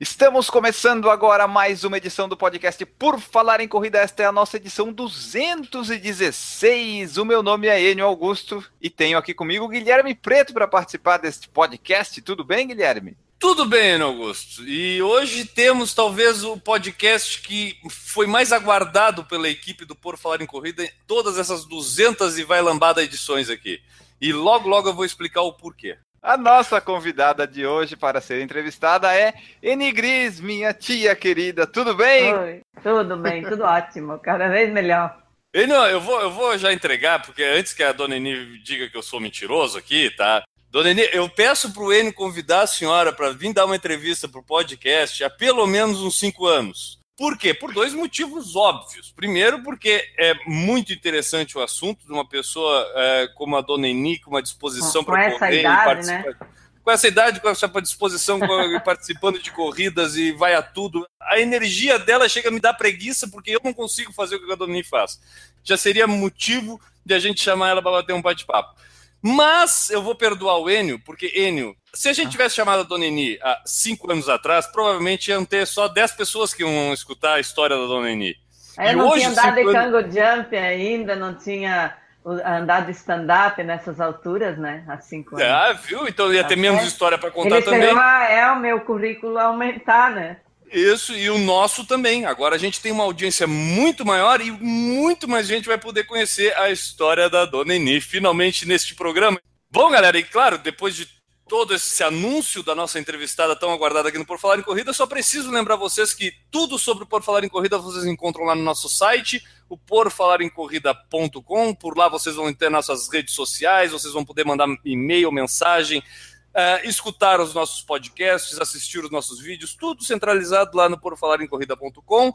Estamos começando agora mais uma edição do podcast Por Falar em Corrida. Esta é a nossa edição 216. O meu nome é Enio Augusto e tenho aqui comigo Guilherme Preto para participar deste podcast. Tudo bem, Guilherme? Tudo bem, Enio Augusto. E hoje temos talvez o podcast que foi mais aguardado pela equipe do Por Falar em Corrida em todas essas 200 e vai lambada edições aqui. E logo, logo eu vou explicar o porquê. A nossa convidada de hoje para ser entrevistada é Enigris, minha tia querida. Tudo bem? Oi, tudo bem, tudo ótimo, cada vez melhor. Enio, eu vou, eu vou já entregar, porque antes que a dona Eni diga que eu sou mentiroso aqui, tá? Dona Eni, eu peço para o Enio convidar a senhora para vir dar uma entrevista para o podcast há pelo menos uns cinco anos. Por quê? Por dois motivos óbvios. Primeiro, porque é muito interessante o assunto de uma pessoa é, como a dona Eni, com uma disposição para correr idade, e participar. Né? Com essa idade, com essa disposição, participando de corridas e vai a tudo. A energia dela chega a me dar preguiça, porque eu não consigo fazer o que a dona Eni faz. Já seria motivo de a gente chamar ela para bater um bate-papo. Mas eu vou perdoar o Enio, porque Enio, se a gente tivesse chamado a Dona Eni há cinco anos atrás, provavelmente iam ter só dez pessoas que iam escutar a história da Dona Eni. Eu e não hoje, tinha andado de Kango Jump ainda, não tinha andado de stand-up nessas alturas, né? Há cinco anos. Ah, viu? Então ia ter menos história para contar Ele também. é o meu currículo aumentar, né? Isso, e o nosso também. Agora a gente tem uma audiência muito maior e muito mais gente vai poder conhecer a história da Dona Eni, finalmente neste programa. Bom, galera, e claro, depois de todo esse anúncio da nossa entrevistada tão aguardada aqui no Por Falar em Corrida, só preciso lembrar vocês que tudo sobre o Por Falar em Corrida vocês encontram lá no nosso site, o porfalarencorrida.com. Por lá vocês vão ter nossas redes sociais, vocês vão poder mandar e-mail, mensagem, Uh, escutar os nossos podcasts, assistir os nossos vídeos, tudo centralizado lá no porfalarencorrida.com.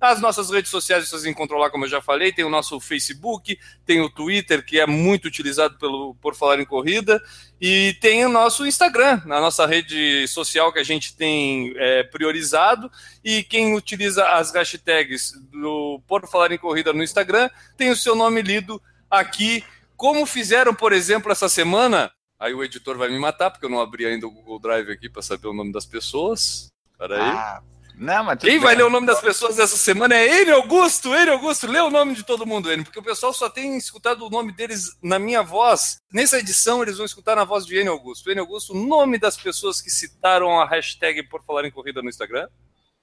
As nossas redes sociais vocês encontram lá, como eu já falei, tem o nosso Facebook, tem o Twitter, que é muito utilizado pelo Por Falar em Corrida, e tem o nosso Instagram, a nossa rede social que a gente tem é, priorizado, e quem utiliza as hashtags do Por Falar em Corrida no Instagram tem o seu nome lido aqui, como fizeram, por exemplo, essa semana Aí o editor vai me matar, porque eu não abri ainda o Google Drive aqui para saber o nome das pessoas. Peraí. Ah, não, mas Quem vai ler o nome das pessoas dessa semana é ele, Augusto. Ele, Augusto, lê o nome de todo mundo, ele, porque o pessoal só tem escutado o nome deles na minha voz. Nessa edição, eles vão escutar na voz de N. Augusto. N. Augusto, o nome das pessoas que citaram a hashtag por falar em corrida no Instagram.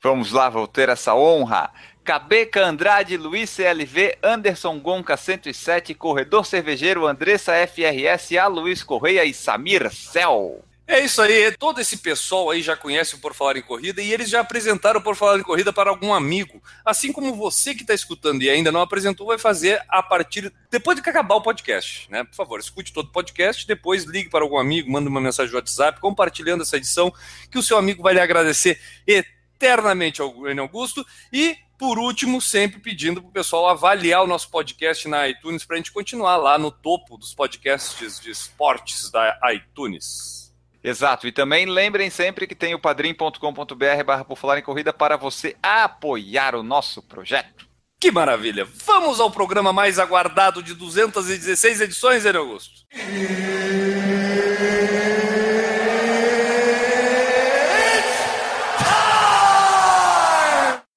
Vamos lá, vou ter essa honra. Cabeca Andrade, Luiz CLV, Anderson Gonca 107, Corredor Cervejeiro, Andressa FRS, A Luiz Correia e Samir Cel. É isso aí, todo esse pessoal aí já conhece o Por Falar em Corrida e eles já apresentaram o Por Falar em Corrida para algum amigo. Assim como você que está escutando e ainda não apresentou, vai fazer a partir. depois de que acabar o podcast, né? Por favor, escute todo o podcast, depois ligue para algum amigo, manda uma mensagem no WhatsApp, compartilhando essa edição, que o seu amigo vai lhe agradecer eternamente ao Augusto. E por último, sempre pedindo para o pessoal avaliar o nosso podcast na iTunes para a gente continuar lá no topo dos podcasts de esportes da iTunes. Exato, e também lembrem sempre que tem o padrim.com.br barra por falar em corrida para você apoiar o nosso projeto. Que maravilha! Vamos ao programa mais aguardado de 216 edições, Enio Augusto.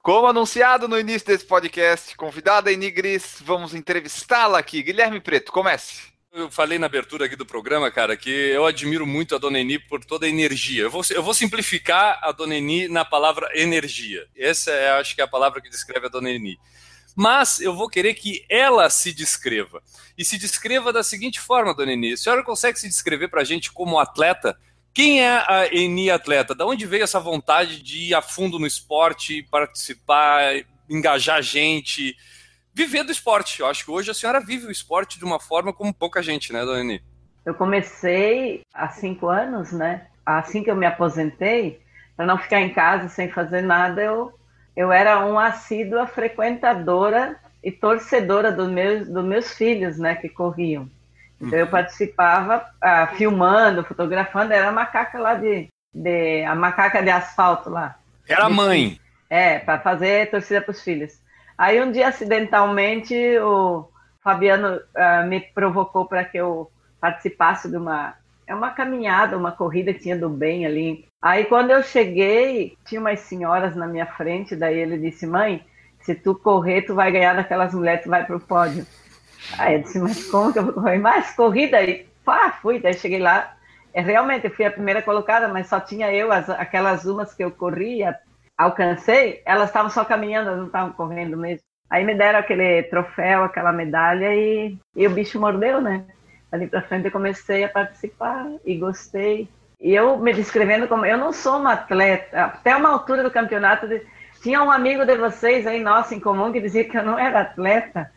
Como anunciado no início desse podcast, convidada em vamos entrevistá-la aqui. Guilherme Preto, comece. Eu falei na abertura aqui do programa, cara, que eu admiro muito a Dona Eni por toda a energia. Eu vou, eu vou simplificar a Dona Eni na palavra energia. Essa é, acho que é a palavra que descreve a Dona Eni. Mas eu vou querer que ela se descreva. E se descreva da seguinte forma, Dona Eni. A senhora consegue se descrever para a gente como atleta? Quem é a Eni Atleta? Da onde veio essa vontade de ir a fundo no esporte, participar, engajar gente, viver do esporte? Eu acho que hoje a senhora vive o esporte de uma forma como pouca gente, né, dona Eni? Eu comecei há cinco anos, né? Assim que eu me aposentei, para não ficar em casa sem fazer nada, eu, eu era uma assídua frequentadora e torcedora dos meus, dos meus filhos, né, que corriam. Então eu participava ah, filmando, fotografando, era a macaca lá de, de a macaca de asfalto lá. Era a mãe. É, para fazer torcida para os filhos. Aí um dia, acidentalmente, o Fabiano uh, me provocou para que eu participasse de uma é uma caminhada, uma corrida que tinha do bem ali. Aí quando eu cheguei, tinha umas senhoras na minha frente, daí ele disse, mãe, se tu correr, tu vai ganhar daquelas mulheres, tu vai pro pódio. Aí eu disse, mas como que eu vou correr? Mais corrida aí. Pá, fui, daí cheguei lá. É, realmente, eu fui a primeira colocada, mas só tinha eu, as, aquelas umas que eu corria, alcancei, elas estavam só caminhando, não estavam correndo mesmo. Aí me deram aquele troféu, aquela medalha e, e o bicho mordeu, né? Ali pra frente eu comecei a participar e gostei. E eu me descrevendo como. Eu não sou uma atleta. Até uma altura do campeonato, tinha um amigo de vocês aí, nosso, em comum, que dizia que eu não era atleta,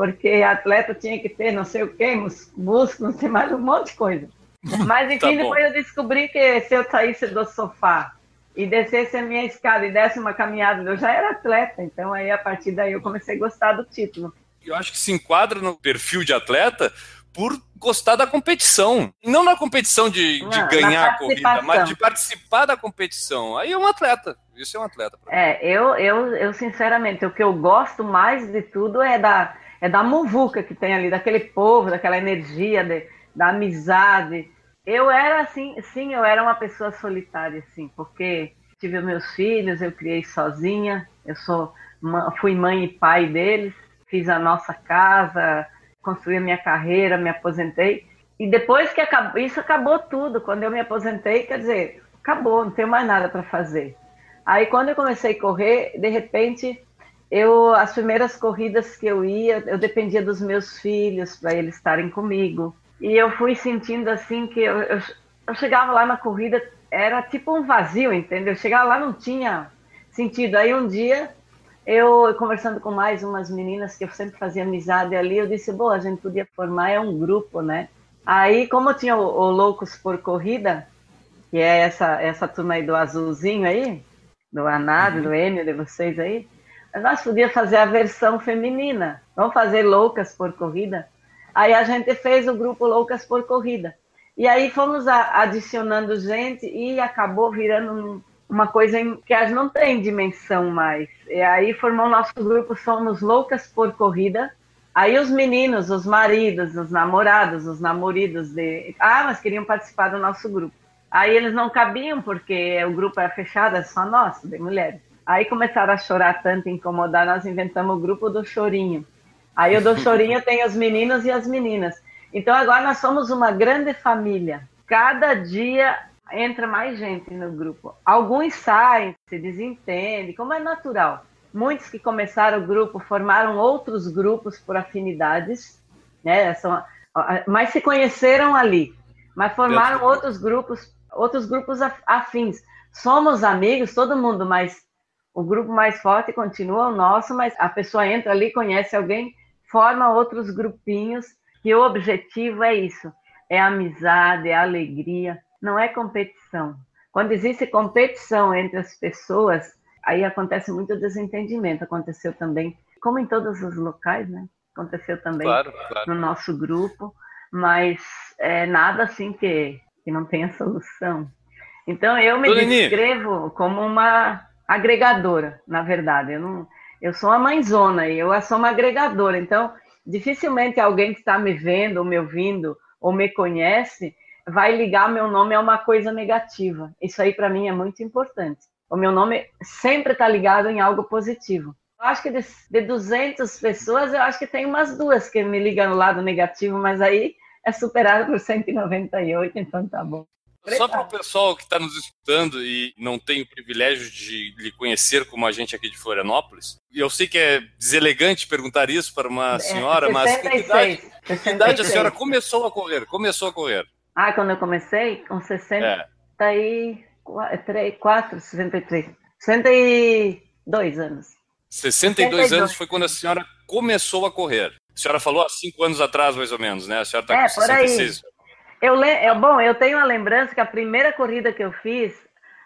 porque atleta tinha que ter não sei o quê, músculo, não sei mais, um monte de coisa. Mas enfim, tá depois eu descobri que se eu saísse do sofá e descesse a minha escada e desse uma caminhada, eu já era atleta, então aí a partir daí eu comecei a gostar do título. Eu acho que se enquadra no perfil de atleta por gostar da competição. Não na competição de, de ganhar a corrida, mas de participar da competição. Aí é um atleta. Isso é um atleta. É, eu, eu, eu sinceramente, o que eu gosto mais de tudo é da, é da muvuca que tem ali, daquele povo, daquela energia, de, da amizade eu era assim, sim, eu era uma pessoa solitária, assim, porque tive meus filhos, eu criei sozinha, eu sou, fui mãe e pai deles, fiz a nossa casa, construí a minha carreira, me aposentei. E depois que acabou, isso acabou tudo. Quando eu me aposentei, quer dizer, acabou, não tenho mais nada para fazer. Aí quando eu comecei a correr, de repente, eu as primeiras corridas que eu ia, eu dependia dos meus filhos para eles estarem comigo. E eu fui sentindo assim que eu, eu, eu, chegava lá na corrida, era tipo um vazio, entendeu? Eu chegava lá não tinha sentido. Aí um dia, eu conversando com mais umas meninas que eu sempre fazia amizade ali, eu disse, bom, a gente podia formar é um grupo, né? Aí, como tinha o, o Loucos por Corrida, que é essa, essa turma aí do azulzinho aí, do Anado, uhum. do Enio, de vocês aí, nós podíamos fazer a versão feminina. Vamos fazer Loucas por Corrida? Aí a gente fez o grupo Loucas por Corrida. E aí fomos adicionando gente e acabou virando uma coisa que a gente não tem dimensão mais. E aí formou o nosso grupo Somos Loucas por Corrida. Aí os meninos, os maridos, os namorados, os namoridos de. Ah, mas queriam participar do nosso grupo. Aí eles não cabiam porque o grupo era fechado, é só nós, de mulheres. Aí começaram a chorar tanto, incomodar, nós inventamos o grupo do chorinho. Aí eu dou chorinho, tem os meninos e as meninas. Então agora nós somos uma grande família. Cada dia entra mais gente no grupo. Alguns saem, se desentendem, como é natural. Muitos que começaram o grupo formaram outros grupos por afinidades, né? São, mas se conheceram ali, mas formaram outros grupos, outros grupos afins. Somos amigos, todo mundo, mas o grupo mais forte continua o nosso, mas a pessoa entra ali, conhece alguém, forma outros grupinhos, e o objetivo é isso: é amizade, é alegria, não é competição. Quando existe competição entre as pessoas, aí acontece muito desentendimento. Aconteceu também, como em todos os locais, né? Aconteceu também claro, claro. no nosso grupo, mas é nada assim que, que não tenha solução. Então eu me descrevo como uma agregadora, na verdade. Eu não, eu sou uma mãezona e eu sou uma agregadora. Então, dificilmente alguém que está me vendo, ou me ouvindo, ou me conhece, vai ligar meu nome a uma coisa negativa. Isso aí, para mim, é muito importante. O meu nome sempre está ligado em algo positivo. Eu acho que de, de 200 pessoas, eu acho que tem umas duas que me ligam no lado negativo, mas aí é superado por 198, então tá bom. Só para o pessoal que está nos escutando e não tem o privilégio de lhe conhecer como a gente aqui de Florianópolis, eu sei que é deselegante perguntar isso para uma é, senhora, é, mas com que idade, que idade a senhora começou a correr? Começou a correr? Ah, quando eu comecei? Com 64, é. 63, 62 anos. 62, 62 anos foi quando a senhora começou a correr. A senhora falou há cinco anos atrás, mais ou menos, né? A senhora está é, com 66. Por aí. Eu, eu, bom, eu tenho uma lembrança que a primeira corrida que eu fiz,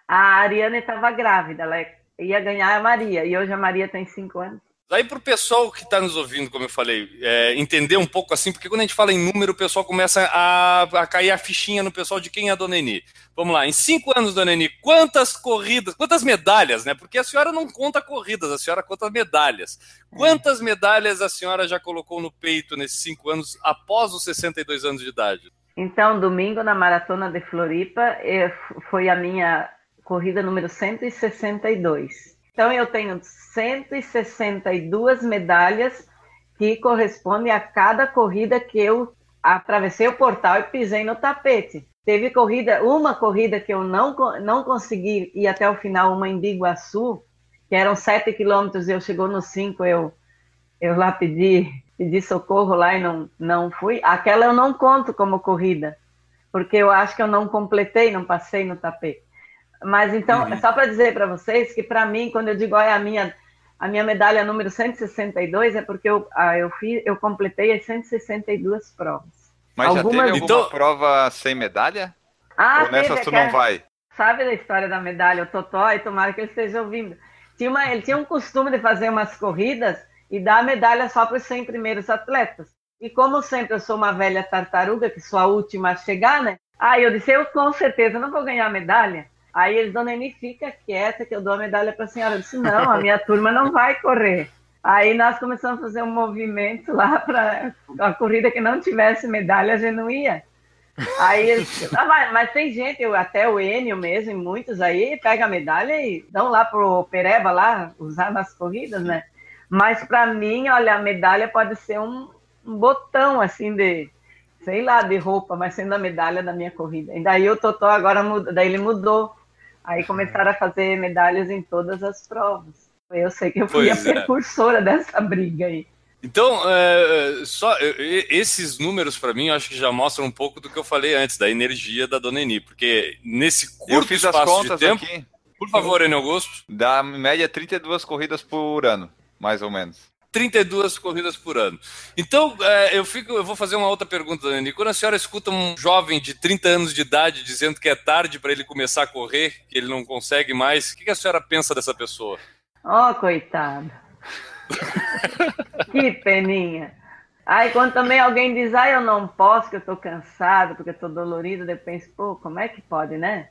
a Ariane estava grávida, ela ia ganhar a Maria, e hoje a Maria tem cinco anos. Aí para o pessoal que está nos ouvindo, como eu falei, é, entender um pouco assim, porque quando a gente fala em número, o pessoal começa a, a cair a fichinha no pessoal de quem é a Dona Eni. Vamos lá, em cinco anos, Dona Eni, quantas corridas, quantas medalhas, né? Porque a senhora não conta corridas, a senhora conta medalhas. Quantas medalhas a senhora já colocou no peito nesses cinco anos, após os 62 anos de idade? Então, domingo na Maratona de Floripa eh, foi a minha corrida número 162. Então, eu tenho 162 medalhas que correspondem a cada corrida que eu atravessei o portal e pisei no tapete. Teve corrida, uma corrida que eu não, não consegui ir até o final, uma em Biguaçu, que eram 7 quilômetros, eu chegou nos 5, eu, eu lá pedi, pedi socorro lá e não, não fui. Aquela eu não conto como corrida, porque eu acho que eu não completei, não passei no tapete. Mas então, uhum. é só para dizer para vocês que para mim, quando eu digo, olha, a minha a minha medalha número 162 é porque eu, ah, eu, fiz, eu completei as 162 provas. Mas Algumas... já teve alguma então... prova sem medalha? Ah, Ou nessas tu não vai? Sabe da história da medalha, o Totó, e tomara que ele esteja ouvindo. Tinha uma, ele tinha um costume de fazer umas corridas e dar a medalha só para os 100 primeiros atletas. E como sempre eu sou uma velha tartaruga, que sou a última a chegar, né? Aí eu disse, eu com certeza não vou ganhar medalha. Aí eles, dona Eni, fica quieta que eu dou a medalha para a senhora. Eu disse, não, a minha turma não vai correr. Aí nós começamos a fazer um movimento lá para a corrida que não tivesse medalha, a gente não ia. Aí eles, ah, mas, mas, tem gente, eu, até o Enio mesmo, e muitos aí, pega a medalha e dão lá pro Pereba lá, usar nas corridas, né? Mas para mim, olha, a medalha pode ser um, um botão assim de, sei lá, de roupa, mas sendo a medalha da minha corrida. E daí o Totó agora muda, daí ele mudou. Aí começaram a fazer medalhas em todas as provas. Eu sei que eu fui pois a é. precursora dessa briga aí. Então, é, só esses números para mim, eu acho que já mostram um pouco do que eu falei antes da energia da Dona Eni, porque nesse curto eu fiz espaço as contas de tempo, aqui. por favor, Enio Augusto, dá média 32 corridas por ano, mais ou menos. 32 corridas por ano. Então, é, eu fico, eu vou fazer uma outra pergunta, Dani. Quando a senhora escuta um jovem de 30 anos de idade dizendo que é tarde para ele começar a correr, que ele não consegue mais, o que a senhora pensa dessa pessoa? Oh, coitado. que peninha. Aí quando também alguém diz, ah, eu não posso, que eu estou cansado, porque eu estou dolorido, eu penso, pô, como é que pode, né?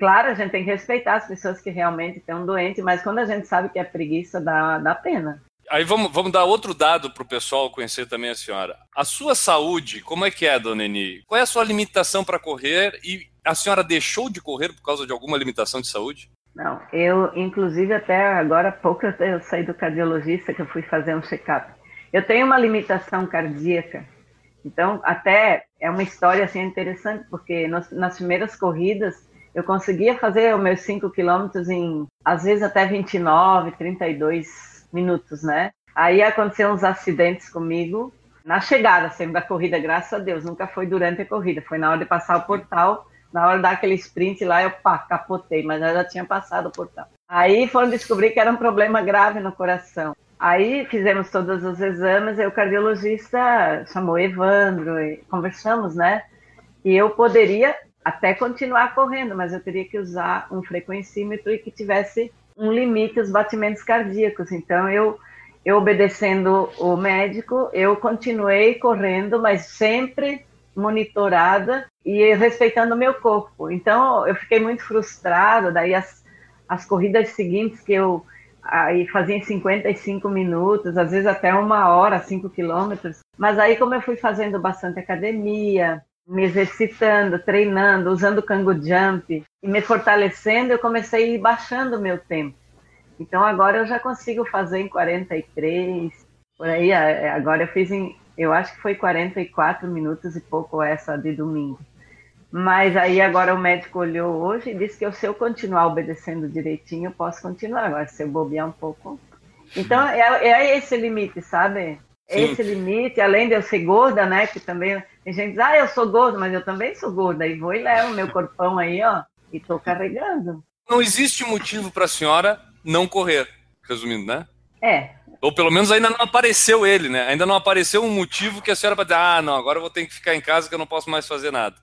Claro, a gente tem que respeitar as pessoas que realmente estão doentes, mas quando a gente sabe que é preguiça, dá, dá pena aí vamos, vamos dar outro dado para o pessoal conhecer também a senhora. A sua saúde, como é que é, dona Eni? Qual é a sua limitação para correr e a senhora deixou de correr por causa de alguma limitação de saúde? Não, eu, inclusive, até agora há pouco eu saí do cardiologista que eu fui fazer um check-up. Eu tenho uma limitação cardíaca, então até é uma história assim interessante, porque nas, nas primeiras corridas eu conseguia fazer os meus 5 quilômetros em, às vezes, até 29, 32 minutos, né? Aí aconteceram uns acidentes comigo na chegada sempre da corrida, graças a Deus. Nunca foi durante a corrida, foi na hora de passar o portal, na hora de dar aquele sprint lá, eu pá, capotei, mas eu já tinha passado o portal. Aí foram descobrir que era um problema grave no coração. Aí fizemos todos os exames e o cardiologista chamou Evandro e conversamos, né? E eu poderia até continuar correndo, mas eu teria que usar um frequencímetro e que tivesse um limite os batimentos cardíacos. Então, eu, eu obedecendo o médico, eu continuei correndo, mas sempre monitorada e respeitando o meu corpo. Então, eu fiquei muito frustrada. Daí, as, as corridas seguintes que eu aí fazia em 55 minutos, às vezes até uma hora, 5 quilômetros. Mas aí, como eu fui fazendo bastante academia, me exercitando, treinando, usando cango jump e me fortalecendo, eu comecei a ir baixando o meu tempo. Então agora eu já consigo fazer em 43, por aí. Agora eu fiz em, eu acho que foi 44 minutos e pouco essa de domingo. Mas aí agora o médico olhou hoje e disse que se eu continuar obedecendo direitinho, eu posso continuar. Agora, se eu bobear um pouco. Então é, é esse limite, sabe? Esse limite, além de eu ser gorda, né? Que também tem gente que diz, ah, eu sou gorda, mas eu também sou gorda. E vou e levo meu corpão aí, ó, e tô carregando. Não existe motivo para a senhora não correr, resumindo, né? É. Ou pelo menos ainda não apareceu ele, né? Ainda não apareceu um motivo que a senhora vai dizer, ah, não, agora eu vou ter que ficar em casa que eu não posso mais fazer nada.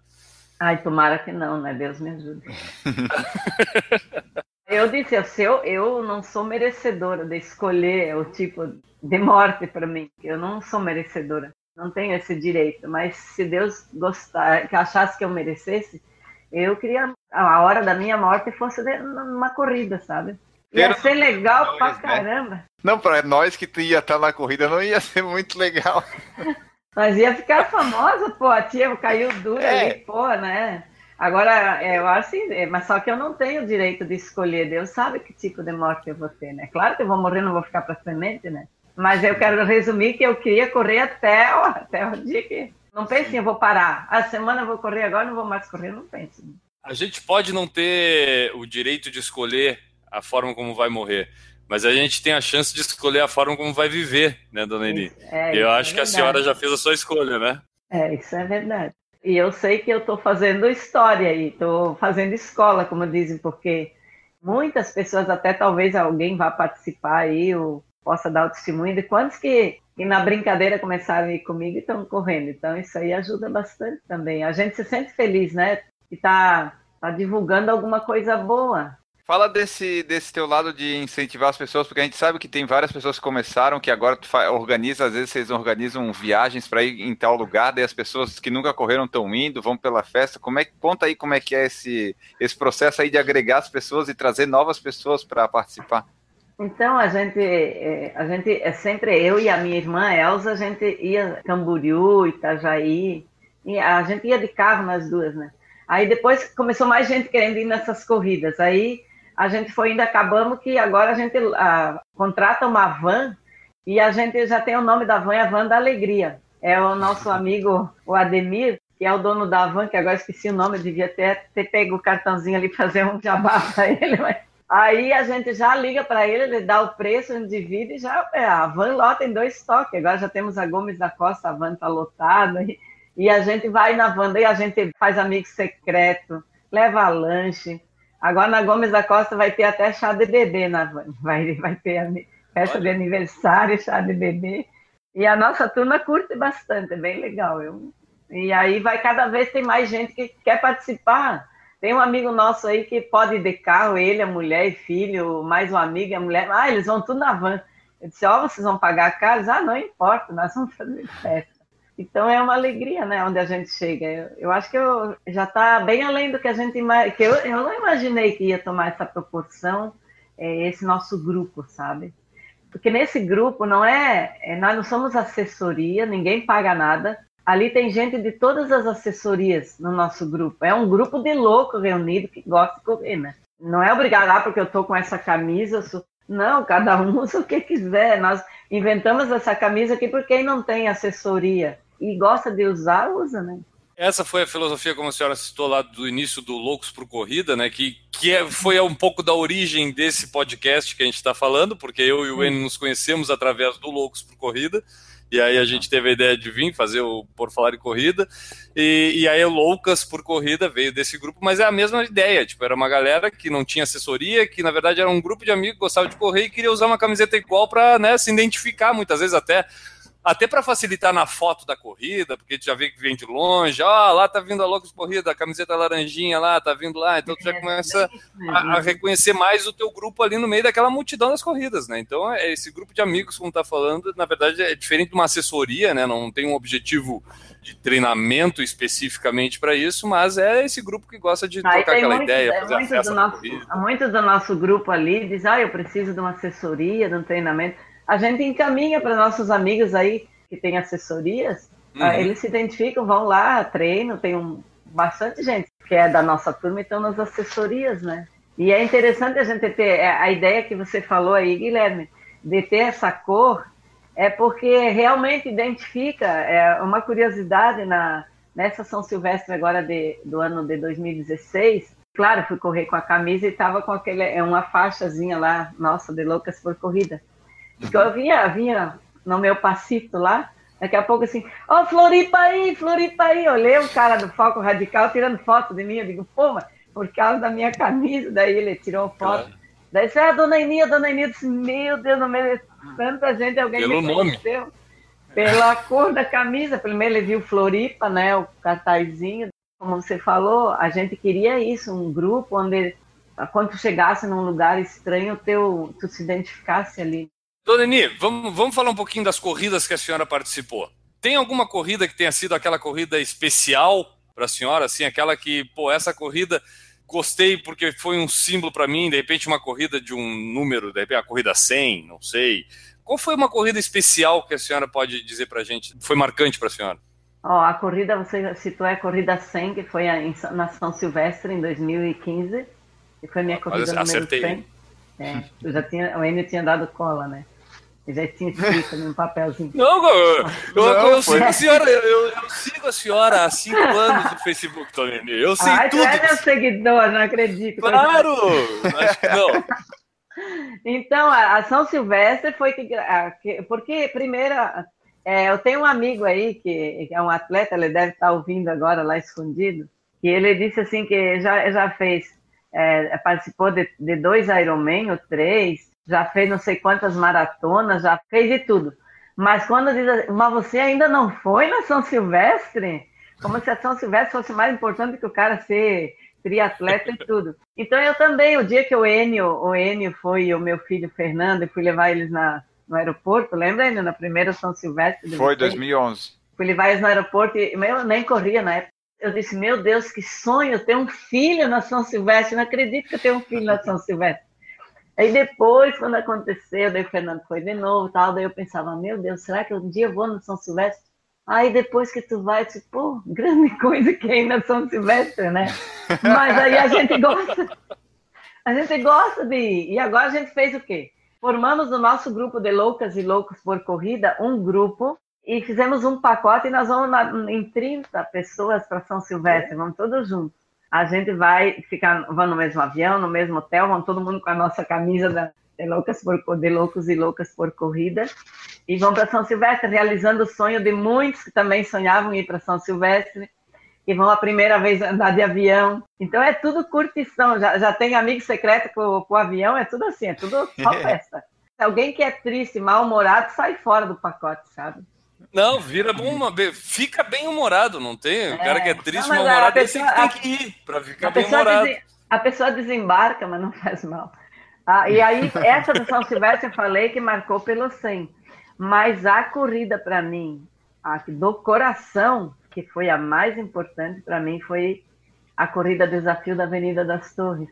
Ai, tomara que não, né? Deus me ajude. Eu disse, eu, eu não sou merecedora de escolher o tipo de morte para mim. Eu não sou merecedora, não tenho esse direito. Mas se Deus gostar, que achasse que eu merecesse, eu queria a hora da minha morte fosse uma corrida, sabe? Ia ser legal nós, pra né? caramba. Não, para nós que ia estar na corrida não ia ser muito legal. Mas ia ficar famosa, pô, a tia caiu dura é. ali, pô, né? Agora, é, eu acho assim, é, mas só que eu não tenho o direito de escolher, Deus sabe que tipo de morte eu vou ter, né? Claro que eu vou morrer, não vou ficar para semente, né? Mas eu quero resumir que eu queria correr até, ó, até o dia que. Não pense eu vou parar. A semana eu vou correr agora, não vou mais correr, não pense. A gente pode não ter o direito de escolher a forma como vai morrer, mas a gente tem a chance de escolher a forma como vai viver, né, dona Eni? É, eu acho é que a senhora já fez a sua escolha, né? É, isso é verdade. E eu sei que eu estou fazendo história e estou fazendo escola, como dizem, porque muitas pessoas, até talvez alguém vá participar aí ou possa dar o testemunho de quantos que, que na brincadeira começaram a ir comigo e estão correndo. Então isso aí ajuda bastante também. A gente se sente feliz, né? Que está tá divulgando alguma coisa boa. Fala desse, desse teu lado de incentivar as pessoas, porque a gente sabe que tem várias pessoas que começaram, que agora tu organiza, às vezes vocês organizam viagens para ir em tal lugar, daí as pessoas que nunca correram estão indo, vão pela festa. Como é conta aí como é que é esse, esse processo aí de agregar as pessoas e trazer novas pessoas para participar? Então a gente, é, a gente é sempre eu e a minha irmã Elza, a gente ia Camboriú, Itajaí, e a gente ia de carro nas duas, né? Aí depois começou mais gente querendo ir nessas corridas. Aí a gente foi indo, acabamos que agora a gente a, contrata uma van e a gente já tem o nome da van, é a Van da Alegria. É o nosso amigo, o Ademir, que é o dono da van, que agora esqueci o nome, devia ter, ter pego o cartãozinho ali fazer um jabá para ele, mas... Aí a gente já liga para ele, ele dá o preço, a gente divide e já. É, a van lota em dois toques. Agora já temos a Gomes da Costa, a van está lotada. E, e, a gente vai na van, daí a gente faz amigo secreto, leva lanche. Agora na Gomes da Costa vai ter até chá de bebê na van. Vai, vai ter festa de aniversário, chá de bebê. E a nossa turma curte bastante, é bem legal. Eu, e aí vai cada vez tem mais gente que quer participar. Tem um amigo nosso aí que pode ir de carro, ele, a mulher e filho, mais um amigo a mulher. Ah, eles vão tudo na van. Eu disse, ó, oh, vocês vão pagar caro? Ah, não importa, nós vamos fazer festa. Então é uma alegria, né, onde a gente chega. Eu, eu acho que eu, já está bem além do que a gente que eu, eu não imaginei que ia tomar essa proporção, é, esse nosso grupo, sabe? Porque nesse grupo não é, é, nós não somos assessoria, ninguém paga nada. Ali tem gente de todas as assessorias no nosso grupo. É um grupo de louco reunido que gosta de correr, né? Não é obrigado lá porque eu tô com essa camisa. Sou... Não, cada um usa o que quiser. Nós inventamos essa camisa aqui porque quem não tem assessoria e gosta de usar, usa, né? Essa foi a filosofia, como a senhora citou lá do início do Loucos por Corrida, né? Que, que é, foi um pouco da origem desse podcast que a gente está falando, porque eu e o Enio nos conhecemos através do Loucos por Corrida. E aí a gente teve a ideia de vir fazer o Por Falar em Corrida. E, e aí o Loucas por Corrida veio desse grupo, mas é a mesma ideia. Tipo, era uma galera que não tinha assessoria, que na verdade era um grupo de amigos que gostava de correr e queria usar uma camiseta igual para né, se identificar, muitas vezes até até para facilitar na foto da corrida, porque tu já vê que vem de longe, ó, oh, lá tá vindo a Loucos Corrida, a camiseta laranjinha lá, tá vindo lá, então tu já é, começa é a, a, reconhecer mais o teu grupo ali no meio daquela multidão das corridas, né? Então, é esse grupo de amigos, como tá falando, na verdade é diferente de uma assessoria, né? Não tem um objetivo de treinamento especificamente para isso, mas é esse grupo que gosta de trocar aquela muito, ideia, é, fazer a festa do nosso, Muitos do nosso grupo ali diz, ah, eu preciso de uma assessoria, de um treinamento a gente encaminha para nossos amigos aí que têm assessorias, uhum. uh, eles se identificam, vão lá, treinam, tem um, bastante gente que é da nossa turma e estão nas assessorias, né? E é interessante a gente ter é, a ideia que você falou aí, Guilherme, de ter essa cor, é porque realmente identifica, é uma curiosidade na, nessa São Silvestre agora de, do ano de 2016, claro, fui correr com a camisa e estava com aquele, é uma faixazinha lá, nossa, de loucas por corrida. Porque eu vinha, vinha no meu passito lá, daqui a pouco assim, ó, oh, Floripa aí, Floripa aí. Olhei o cara do Foco Radical tirando foto de mim. Eu digo, pô, mas por causa da minha camisa. Daí ele tirou foto. Claro. Daí disse, ah, dona Ininha, dona Ininha. disse, meu Deus, no meio de tanta gente, alguém Pelo me conheceu. Nome. Pela cor da camisa. Primeiro ele viu Floripa, né, o cartazinho. Como você falou, a gente queria isso, um grupo onde quando tu chegasse num lugar estranho, teu, tu se identificasse ali. Dona Eni, vamos, vamos falar um pouquinho das corridas que a senhora participou. Tem alguma corrida que tenha sido aquela corrida especial para a senhora, assim, aquela que, pô, essa corrida gostei porque foi um símbolo para mim, de repente uma corrida de um número, de repente a corrida 100, não sei. Qual foi uma corrida especial que a senhora pode dizer para a gente? Foi marcante para a senhora? Ó, a corrida, você citou é a corrida 100, que foi na São Silvestre em 2015, que foi minha corrida número acertei. 100. É, eu já tinha, o Enio tinha dado cola, né? Eu já tinha escrito num papelzinho. Não, eu, eu, não, eu sigo a senhora, eu, eu, sigo a senhora há cinco anos no Facebook, Tony. Eu sei Ai, tudo. é meu seguidor, não acredito. Claro! Acho que não. Então, a São Silvestre foi que. Porque, primeiro, é, eu tenho um amigo aí que, que, é um atleta, ele deve estar ouvindo agora lá escondido, que ele disse assim que já, já fez, é, participou de, de dois Ironman ou três, já fez não sei quantas maratonas, já fez de tudo. Mas quando diz, assim, mas você ainda não foi na São Silvestre? Como se a São Silvestre fosse mais importante que o cara ser triatleta e tudo. Então eu também, o dia que o Enio, o Enio foi e o meu filho Fernando, eu fui levar eles na, no aeroporto, lembra, Enio, na primeira São Silvestre? Foi, 2011. Fui levar eles no aeroporto e eu nem corria na época. Eu disse, meu Deus, que sonho ter um filho na São Silvestre. Não acredito que eu tenho um filho na São Silvestre. Aí depois, quando aconteceu, daí o Fernando foi de novo tal, daí eu pensava, meu Deus, será que um dia eu vou no São Silvestre? Aí depois que tu vai, tipo, grande coisa que é ir na São Silvestre, né? Mas aí a gente gosta, a gente gosta de ir. E agora a gente fez o quê? Formamos o nosso grupo de loucas e loucos por corrida, um grupo, e fizemos um pacote e nós vamos na, em 30 pessoas para São Silvestre, vamos todos juntos a gente vai ficar, vamos no mesmo avião, no mesmo hotel, vamos todo mundo com a nossa camisa da, de, loucas por, de loucos e loucas por corrida, e vão para São Silvestre, realizando o sonho de muitos que também sonhavam ir para São Silvestre, e vão a primeira vez andar de avião. Então é tudo curtição, já, já tem amigo secreto com, com o avião, é tudo assim, é tudo só festa. Alguém que é triste, mal-humorado, sai fora do pacote, sabe? Não, vira bom, fica bem humorado, não tem? O cara que é, é triste, mal-humorado, esse que tem que ir para ficar bem humorado. a pessoa desembarca, mas não faz mal. Ah, e aí, essa do São Silvestre eu falei que marcou pelo 100. Mas a corrida para mim, a do coração, que foi a mais importante para mim, foi a corrida Desafio da Avenida das Torres.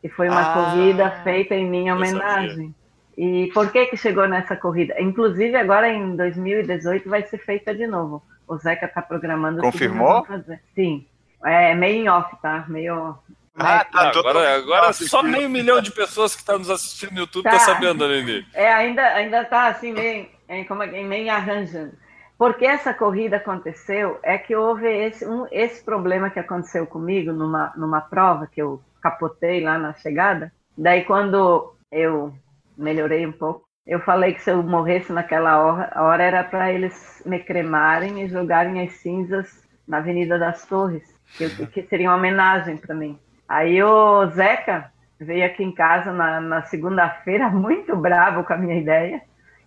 Que foi uma ah, corrida feita em minha homenagem. E por que que chegou nessa corrida? Inclusive, agora em 2018 vai ser feita de novo. O Zeca está programando. Confirmou? Sim. É meio em off, tá? Meio. Ah, tá. Agora, agora só meio milhão de pessoas que estão tá nos assistindo no YouTube tá, tá sabendo, Aline. É, ainda, ainda tá assim, meio, em, como, é meio arranjando. Porque essa corrida aconteceu é que houve esse, um, esse problema que aconteceu comigo numa, numa prova que eu capotei lá na chegada. Daí, quando eu melhorei um pouco. Eu falei que se eu morresse naquela hora, hora era para eles me cremarem e jogarem as cinzas na Avenida das Torres, que, que seria uma homenagem para mim. Aí o Zeca veio aqui em casa na, na segunda-feira, muito bravo com a minha ideia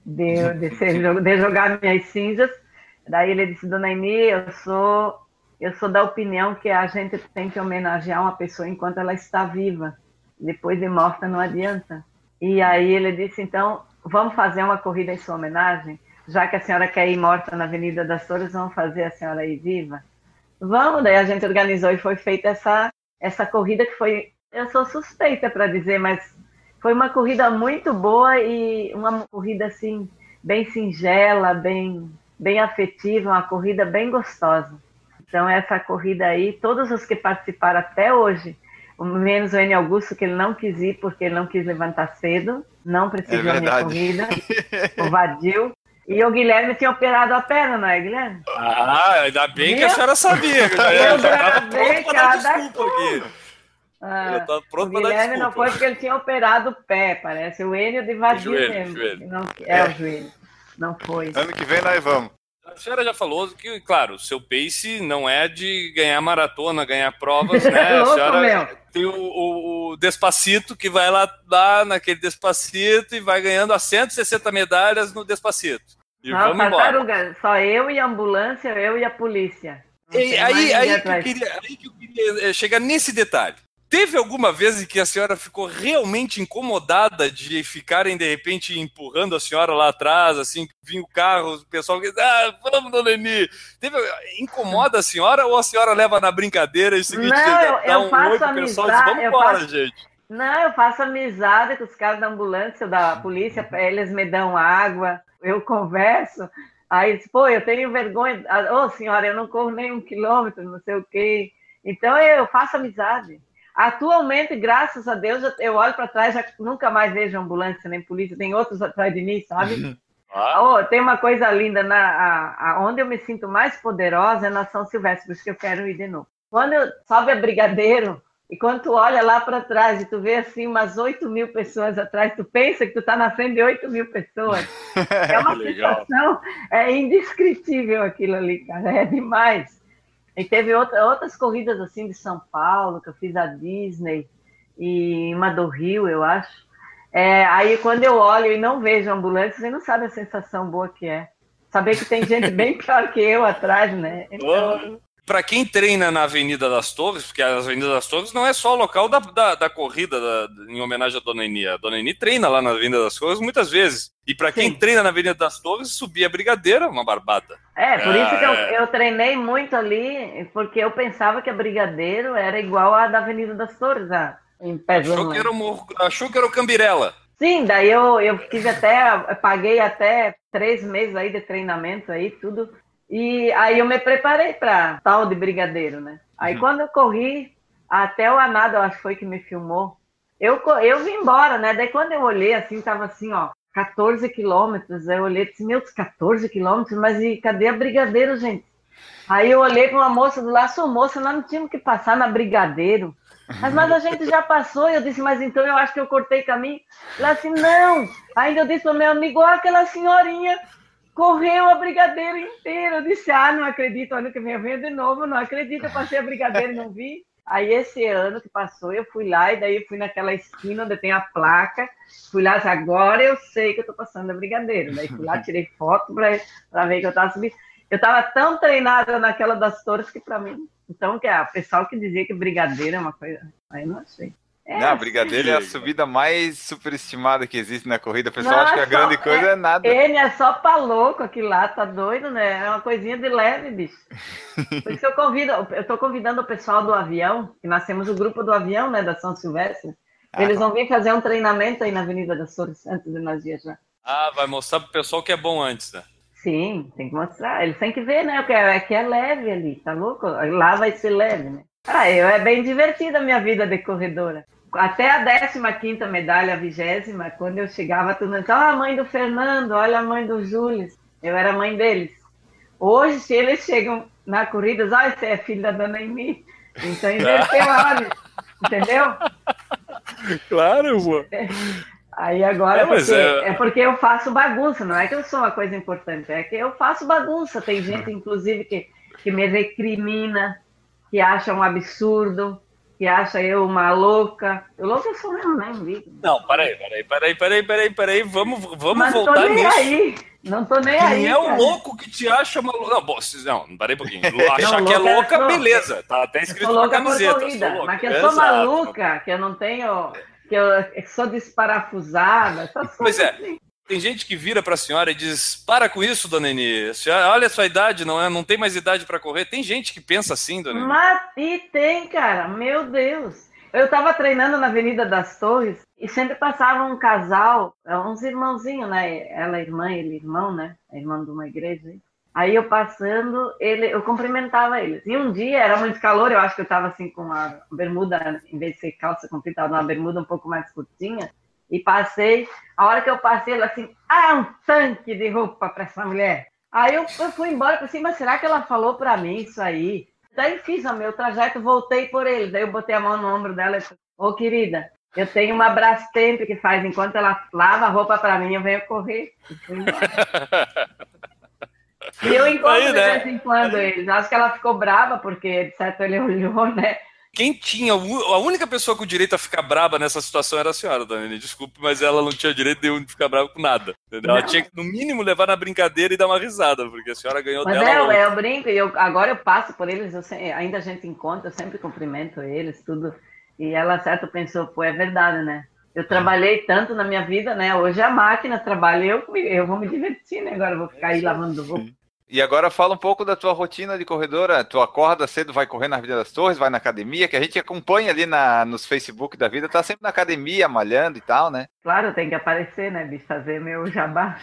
de, de, ser, de jogar minhas cinzas. Daí ele disse, Dona Emi, eu sou, eu sou da opinião que a gente tem que homenagear uma pessoa enquanto ela está viva. Depois de morta não adianta. E aí ele disse, então, vamos fazer uma corrida em sua homenagem? Já que a senhora quer ir morta na Avenida das Flores, vamos fazer a senhora ir viva? Vamos, daí a gente organizou e foi feita essa, essa corrida que foi, eu sou suspeita para dizer, mas foi uma corrida muito boa e uma corrida assim, bem singela, bem, bem afetiva, uma corrida bem gostosa. Então, essa corrida aí, todos os que participaram até hoje, menos o N. Augusto, que ele não quis ir porque ele não quis levantar cedo, não precisou é minha corrida, o Vadil. E o Guilherme tinha operado a perna, não é, Guilherme? Ah, ainda bem Viu? que a senhora sabia. Que eu, eu já gravei cada aqui. Ah, o Guilherme não foi porque ele tinha operado o pé, parece. O Enio de Vadil mesmo. Joelho. Não, é, é, o joelho. Não foi. Ano que vem nós vamos. A senhora já falou que, claro, o seu pace não é de ganhar maratona, ganhar provas, né? a senhora tem o, o, o, Despacito que vai lá, lá naquele Despacito e vai ganhando as 160 medalhas no Despacito. E não, vamos embora. Só eu e a ambulância, eu e a polícia. E, aí, aí, que eu queria, aí que eu queria eh, chegar nesse detalhe. Teve alguma vez em que a senhora ficou realmente incomodada de ficarem, de repente, empurrando a senhora lá atrás, assim, vinha o carro, o pessoal que ah, vamos, dona Eni. Teve, incomoda a senhora ou a senhora leva na brincadeira e o seguinte, Não, eu, eu um faço oi pro pessoal e diz, vamos embora, faço- gente. Não, eu faço amizade com os caras da ambulância, da polícia, eles me dão água, eu converso. Aí, pô, eu tenho vergonha. Ô, senhora, eu não corro nem um quilômetro, não sei o quê. Então, eu faço amizade. Atualmente, graças a Deus, eu- olho para trás, já nunca mais vejo ambulância nem polícia, tem outros atrás de mim, sabe? Ah, Oh, tem uma coisa linda, na, a, a- onde eu me sinto mais poderosa é na São Silvestre, por isso que eu quero ir de novo. Quando eu sobe a Brigadeiro, e quando tu olha lá para trás e tu vê assim umas 8 mil pessoas atrás, tu pensa que tu está na frente de 8 mil pessoas. É uma sensação, é indescritível aquilo ali, cara, é demais. E teve outra, outras corridas assim de São Paulo, que eu fiz a Disney, e uma do Rio, eu acho. É, aí quando eu olho e não vejo ambulância, você não sabe a sensação boa que é. Saber que tem gente bem pior que eu atrás, né? Então, Para quem treina na Avenida das Torres, porque a Avenida das Torres não é só o local da, da, da corrida da- em homenagem à Dona Eni. A Dona Eni treina lá na Avenida das Torres muitas vezes. E para quem Sim. treina na Avenida das Torres, subir a Brigadeira é uma barbada. É, por isso que eu, É. eu treinei muito ali, porque eu pensava que a Brigadeiro era igual a da Avenida das Torres, a, em Pezão, Achou que, era o, morro- achou que era o Cambirela. Sim, daí eu, eu fiz até, eu paguei até três meses aí de treinamento aí, tudo. E aí eu me preparei para tal de brigadeiro, né? Aí quando eu corri, até o Anado, eu acho que foi que me filmou, eu, eu vim embora, né? Daí quando eu olhei assim, tava assim, ó, 14 quilômetros. Aí eu olhei e disse, meu, 14 quilômetros, mas e cadê a brigadeiro, gente? Aí eu olhei para uma moça do sou moça, nós não tínhamos que passar na brigadeiro. Mas, mas a gente já passou, e eu disse, mas então eu acho que eu cortei caminho. Ela assim, não. Ainda eu disse para meu amigo, ó, aquela senhorinha correu a brigadeiro inteira. Eu disse, ah, não acredito, ano que vem eu venho de novo, não acredito, eu passei a brigadeiro e não vi. Aí esse ano que passou, eu fui lá e daí fui naquela esquina onde tem a placa, fui lá, agora eu sei que eu tô passando a brigadeiro. Daí fui lá, tirei foto para ver que eu tava subindo. Eu tava tão treinada naquela das torres que para mim, então que a pessoal que dizia que brigadeiro é uma coisa, aí não achei. É, Não, a Brigadeiro é a subida mais superestimada que existe na corrida. O pessoal Não, acha que a é grande coisa é, nada. Ele é só pra louco aquilo lá, tá doido, né? É uma coisinha de leve, bicho. Por isso que eu convido, eu tô convidando o pessoal do avião, que nós temos o grupo do avião, né, da São Silvestre. Ah, Eles vão vir fazer um treinamento aí na Avenida das Flores antes de nós viajar. Ah, vai mostrar pro pessoal que é bom antes, né? Sim, tem que mostrar. Eles têm que ver, né? Porque é, que é leve ali, tá louco? Lá vai ser leve, né? Ah, eu, é bem divertida a minha vida de corredora. Até a 15 medalha, a vigésima, quando eu chegava, todo mundo olha a mãe do Fernando, olha a mãe do Júlio. Eu era mãe deles. Hoje, se eles chegam na corrida, olha, você é filho da dona Emi. Então, inverteu a ordem. Entendeu? Claro, pô. Aí agora É, porque, é- é... porque eu faço bagunça, não é que eu sou uma coisa importante, é que eu faço bagunça. Tem gente, inclusive, que, que me recrimina, que acha um absurdo, que acha eu uma louca. Eu louca eu sou mesmo, né? Vitor? Não, peraí, peraí, peraí, peraí, peraí, peraí. Vamos, vamos Mas não tô voltar nem nisso. aí. Não tô nem aí. Quem é o cara. louco que te acha maluco? Não, bom, não, parei um pouquinho. Achar Não, que é louca é louca, beleza. Tá até escrito na louca camiseta. corrida, louca. mas que eu sou Exato. maluca, que eu não tenho. que eu sou desparafusada. essas Pois é. coisas assim. Tem gente que vira pra senhora e diz: Para com isso, dona Eni. A olha a sua idade, não, é, não tem mais idade pra correr. Tem gente que pensa assim, dona Eni. Mas e tem, cara, meu Deus. Eu tava treinando na Avenida das Torres e sempre passava um casal, uns irmãozinhos, né? Ela é irmã, ele irmão, né? É irmão de uma igreja. aí. Eu passando, ele, eu cumprimentava eles. E um dia era muito calor, eu acho que eu tava assim com a bermuda, em vez de ser calça comprida, uma bermuda um pouco mais curtinha. E passei, a hora que eu passei, ela assim, ah, é um tanque de roupa para essa mulher. Aí eu, eu fui embora, pensei, mas será que ela falou para mim isso aí? Daí fiz o meu trajeto, voltei por ele. Daí eu botei a mão no ombro dela e disse, ô querida, eu tenho uma Brastemp que faz, enquanto ela lava a roupa para mim, eu venho correr. E eu encontro Aí, de né? vez em quando eles. Acho que ela ficou brava, porque, de certo, ele olhou, né? Quem tinha. A única pessoa com direito a ficar braba nessa situação era a senhora, dona Eni. Desculpe, mas ela não tinha direito nenhum de ficar brava com nada. Entendeu? Ela tinha que, no mínimo, levar na brincadeira e dar uma risada, porque a senhora ganhou Mas dela. é, eu, ontem. eu brinco, e eu, agora eu passo por eles, eu ainda a gente encontra, eu sempre cumprimento eles, tudo. E ela, certo, pensou, pô, é verdade, né? Eu trabalhei tanto na minha vida, né? Hoje a máquina trabalha, eu, eu vou me divertir, né? Agora eu vou ficar aí lavando roupa. E agora fala um pouco da tua rotina de corredora. Tu acorda cedo, vai correr na Avenida das Torres, vai na academia, que a gente acompanha ali na, nos Facebook da vida, tá sempre na academia, malhando e tal, né? Claro, tem que aparecer, né, bicho? Fazer meu jabá.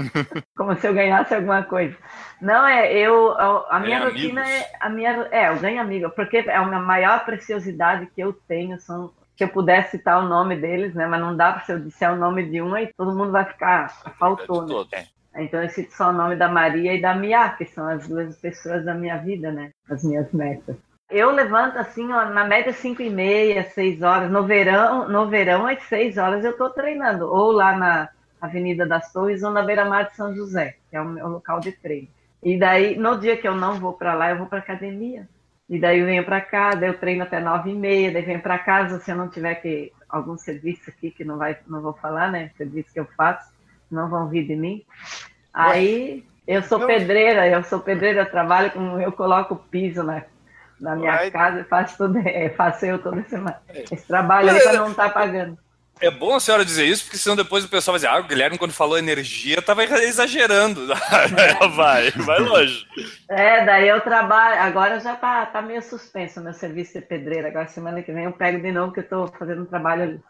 Como se eu ganhasse alguma coisa. Não, é, eu. A, a minha Ganha rotina amigos. é. A minha, é, eu ganho amigo, porque é a maior preciosidade que eu tenho são. Se eu pudesse citar o nome deles, né? Mas não dá para se eu disser o nome de um, aí todo mundo vai ficar. Faltou, né? Então eu cito só o nome da Maria e da Mia, que são as duas pessoas da minha vida, né? As minhas metas. Eu levanto assim, ó, na média 5 e meia, 6 horas. No verão, no verão, às 6 horas eu estou treinando. Ou lá na Avenida das Torres ou na beira-mar de São José, que é o meu local de treino. E daí, no dia que eu não vou para lá, eu vou para academia. E daí eu venho para cá, eu treino até 9 e meia, daí venho para casa, se eu não tiver que algum serviço aqui que não vai, não vou falar, né? Serviço que eu faço, não vão vir de mim. Aí eu sou Não. pedreira, eu sou pedreira, eu trabalho com, eu coloco piso na, na minha casa e faço tudo, é, faço eu toda semana. Esse trabalho aí para não estar pagando. É bom a senhora dizer isso, porque senão depois o pessoal vai dizer, ah, o Guilherme, quando falou energia, tava exagerando. vai, vai longe. É, daí eu trabalho, agora já tá, tá meio suspenso o meu serviço de pedreira, agora semana que vem eu pego de novo que eu tô fazendo um trabalho ali.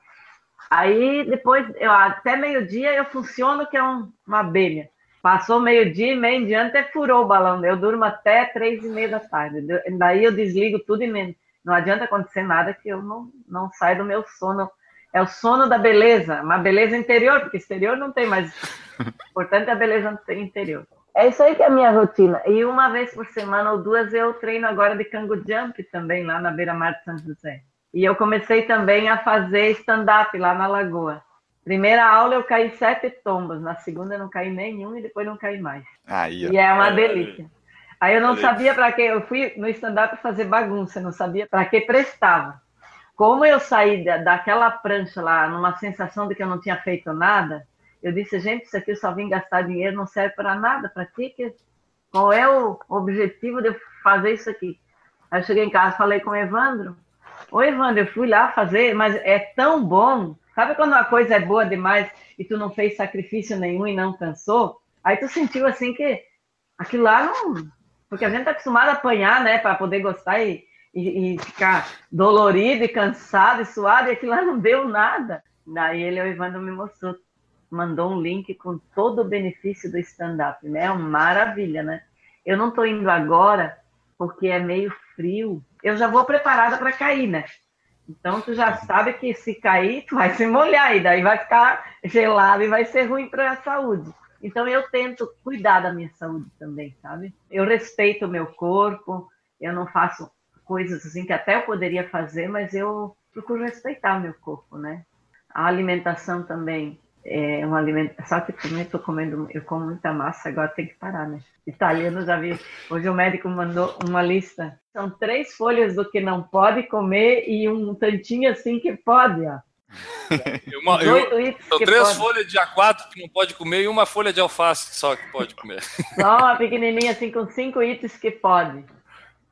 Aí depois, eu, até meio-dia eu funciono que é um- uma abelha. Passou meio-dia e meio em diante, até furou o balão. Eu durmo até três e meia da tarde. De- Daí eu desligo tudo e não adianta acontecer nada que eu não, não saio do meu sono. É o sono da beleza, uma beleza interior, porque exterior não tem mais. O importante é a beleza interior. É isso aí que é a minha rotina. E uma vez por semana ou duas eu treino agora de cango jump também, lá na beira-mar de São José. E eu comecei também a fazer stand-up lá na Lagoa. Primeira aula eu caí sete tombos, na segunda eu não caí nenhum e depois não caí mais. Aí. E é uma aí. delícia. Aí eu não sabia para que, eu fui no stand-up fazer bagunça, não sabia para que prestava. Como eu saí da, daquela prancha lá, numa sensação de que eu não tinha feito nada, eu disse, gente, isso aqui eu só vim gastar dinheiro, não serve para nada, para quê? que- Qual é o objetivo de eu fazer isso aqui? Aí eu cheguei em casa, falei com o Evandro, Ô, Evandro, eu fui lá fazer, mas é tão bom. Sabe quando uma coisa é boa demais e tu não fez sacrifício nenhum e não cansou? Aí tu sentiu assim que aquilo lá não. Porque a gente tá acostumado a apanhar, né, para poder gostar e, e, e ficar dolorido e cansado e suado, e aquilo lá não deu nada. Daí ele, o Evandro, me mostrou, mandou um link com todo o benefício do stand-up, né? Uma maravilha, né? Eu não tô indo agora porque é meio frio. Eu já vou preparada para cair, né? Então tu já sabe que se cair, tu vai se molhar e daí vai ficar gelado e vai ser ruim para a saúde. Então eu tento cuidar da minha saúde também, sabe? Eu respeito o meu corpo, eu não faço coisas assim que até eu poderia fazer, mas eu procuro respeitar o meu corpo, né? A alimentação também é uma alimentação. Só que também estou comendo, eu como muita massa, agora tem que parar, né? Italiano já vi. Hoje o médico mandou uma lista. São três folhas do que não pode comer e um tantinho assim que pode, ó. Uma- eu- são três pode. folhas de A4 que não pode comer e uma folha de alface só que pode comer. Só uma pequenininha assim com cinco itens que pode.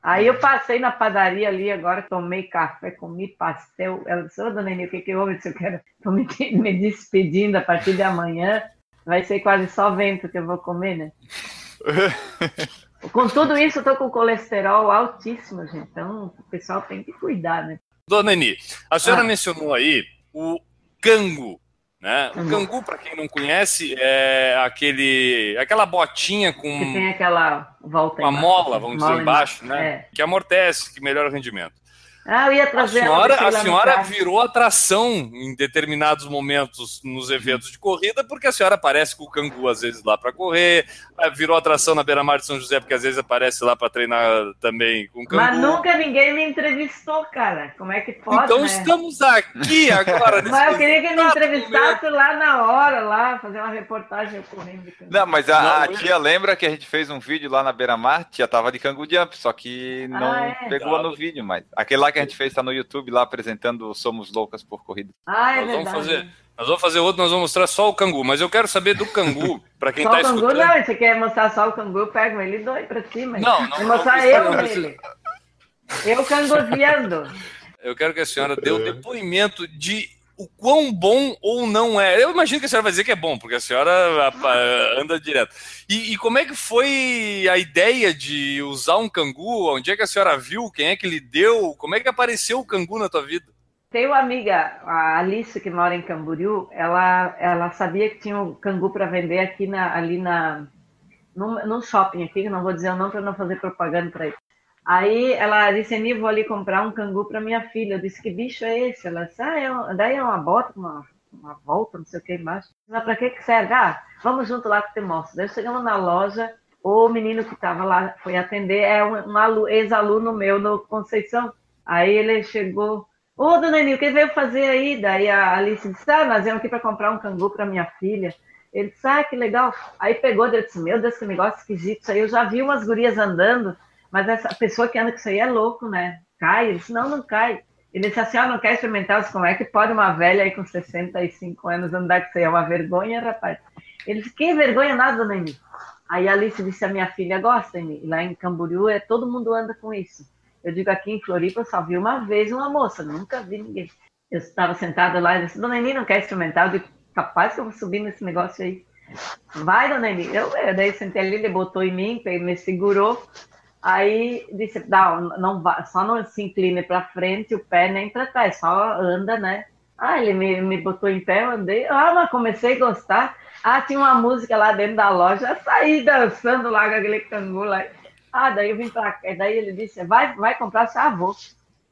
Aí eu passei na padaria ali agora, tomei café, comi pastel. Ela disse, ô, dona Nini, o que que houve? Eu disse, eu quero, tô me, me despedindo a partir de amanhã. Vai ser quase só vento que eu vou comer, né? Com tudo isso, eu tô com colesterol altíssimo, gente. Então, o pessoal tem que cuidar, né? Dona Eni, a senhora Ah. mencionou aí o cangu. Né? O Cangu. cangu, para quem não conhece, é aquele, aquela botinha com Que tem aquela volta uma embaixo, mola, vamos dizer, mola embaixo, né? É. Que amortece, que melhora o rendimento. Ah, eu ia A trazer ela senhora, a senhora virou atração em determinados momentos nos eventos de corrida, porque a senhora aparece com o cangu às vezes lá para correr, ah, virou atração na beira-mar de São José, porque às vezes aparece lá para treinar também com o cangu. Mas nunca ninguém me entrevistou, cara. Como é que pode, então né? estamos aqui agora. Mas eu queria que me entrevistasse lá na hora, lá, fazer uma reportagem eu correndo de cangu. Não, mas a, a Não, tia lembra que a gente fez um vídeo lá na beira-mar, tia tava de cangu jump, só que não Ah, é? pegou Tava. no vídeo, mas aquele lá que a gente fez tá no YouTube lá apresentando o Somos Loucas por Corrida. Ah, é Nós vamos verdade. fazer, nós vamos fazer outro, nós vamos mostrar só o cangu, mas eu quero saber do cangu, para quem Só tá o cangu, escutando. não, você quer mostrar só o cangu, eu pego ele e dou pra cima. Não, não, mostrar eu não precisa. nele. Eu cangoseando. eu quero que a senhora dê o um depoimento de o quão bom ou não é. Eu imagino que a senhora vai dizer que é bom, porque a senhora anda direto. E, e, como é que foi a ideia de usar um cangu? Onde é que a senhora viu? Quem é que lhe deu? Como é que apareceu o cangu na tua vida? Tenho uma amiga, a Alice, que mora em Camboriú, ela, ela sabia que tinha um cangu para vender aqui na, ali na, no, no shopping aqui, que não vou dizer o nome para não fazer propaganda para ele. Aí ela disse, Ani, vou ali comprar um cangu para minha filha. Eu disse, que bicho é esse? Ela disse, ah, é, daí é uma bota, uma, uma volta, não sei o que embaixo. Mas para que que serve? Ah, vamos junto lá que te mostro. Daí chegamos na loja, o menino que estava lá foi atender, é um, um ex-aluno meu no Conceição. Aí ele chegou, ô, dona Nil, o que veio fazer aí? Daí a Alice disse, ah, nós viemos aqui para comprar um cangu para minha filha. Ele disse, ah, que legal. Aí pegou, disse, meu Deus, que negócio esquisito. Isso aí eu já vi umas gurias andando mas essa pessoa que anda com isso aí é louco, né? Cai? Ele disse, não, não cai. Ele disse assim, ah, não quer experimentar? Como é que pode uma velha aí com 65 anos andar com isso aí? É uma vergonha, rapaz. Ele disse, que vergonha nada, Emi. Aí Alice disse, a minha filha gosta, Emi. Lá em Camboriú, é, todo mundo anda com isso. Eu digo, aqui em Floripa, eu só vi uma vez uma moça, nunca vi ninguém. Eu estava sentada lá e disse, dona Emi, não quer experimentar? Eu digo, capaz que eu vou subir nesse negócio aí. Vai, dona Emi. Eu, eu daí sentei ali, ele botou em mim, me segurou. Aí disse, não, não só não se incline para frente, o pé nem para trás, só anda, né? Ah, ele me, me botou em pé, eu andei. Ah, mas comecei a gostar. Ah, tinha uma música lá dentro da loja, saí dançando lá com aquele cangu lá. Ah, daí eu vim para cá. Daí ele disse, vai, vai comprar seu avô.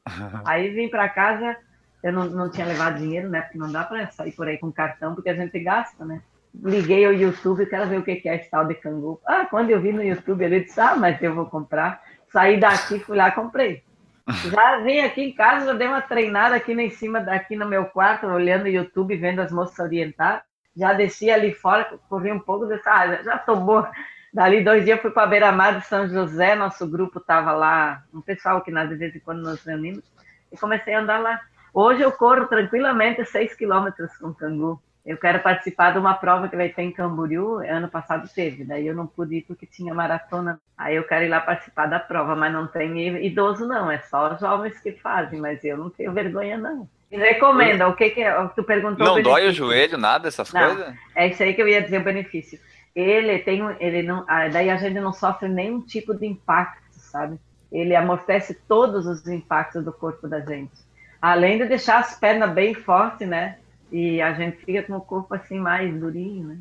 aí vim para casa, eu não, não tinha levado dinheiro, né? Porque não dá para sair por aí com cartão, porque a gente gasta, né? Liguei ao YouTube, quero ver o que é esse tal de cangu. Ah, quando eu vi no YouTube, ele disse, ah, mas eu vou comprar. Saí daqui, fui lá comprei. Já vim aqui em casa, já dei uma treinada aqui em cima, aqui no meu quarto, olhando o YouTube, vendo as moças orientar. Já desci ali fora, corri um pouco, disse, ah, já tomou. Dali dois dias fui para beira-mar de São José, nosso grupo estava lá, um pessoal que de vez em quando nos reunimos, e comecei a andar lá. Hoje eu corro tranquilamente seis quilômetros com cangu eu quero participar de uma prova que vai ter em Camboriú, ano passado teve, daí eu não pude ir porque tinha maratona. Aí eu quero ir lá participar da prova, mas não tem idoso não, é só jovens que fazem, mas eu não tenho vergonha não. recomenda, o que que é, tu perguntou? Não dói o joelho, nada, essas não, coisas? É isso aí que eu ia dizer o benefício. Ele tem, ele não, ah, daí a gente não sofre nenhum tipo de impacto, sabe? Ele amortece todos os impactos do corpo da gente. Além de deixar as pernas bem fortes, né? E a gente fica com o corpo assim mais durinho, né?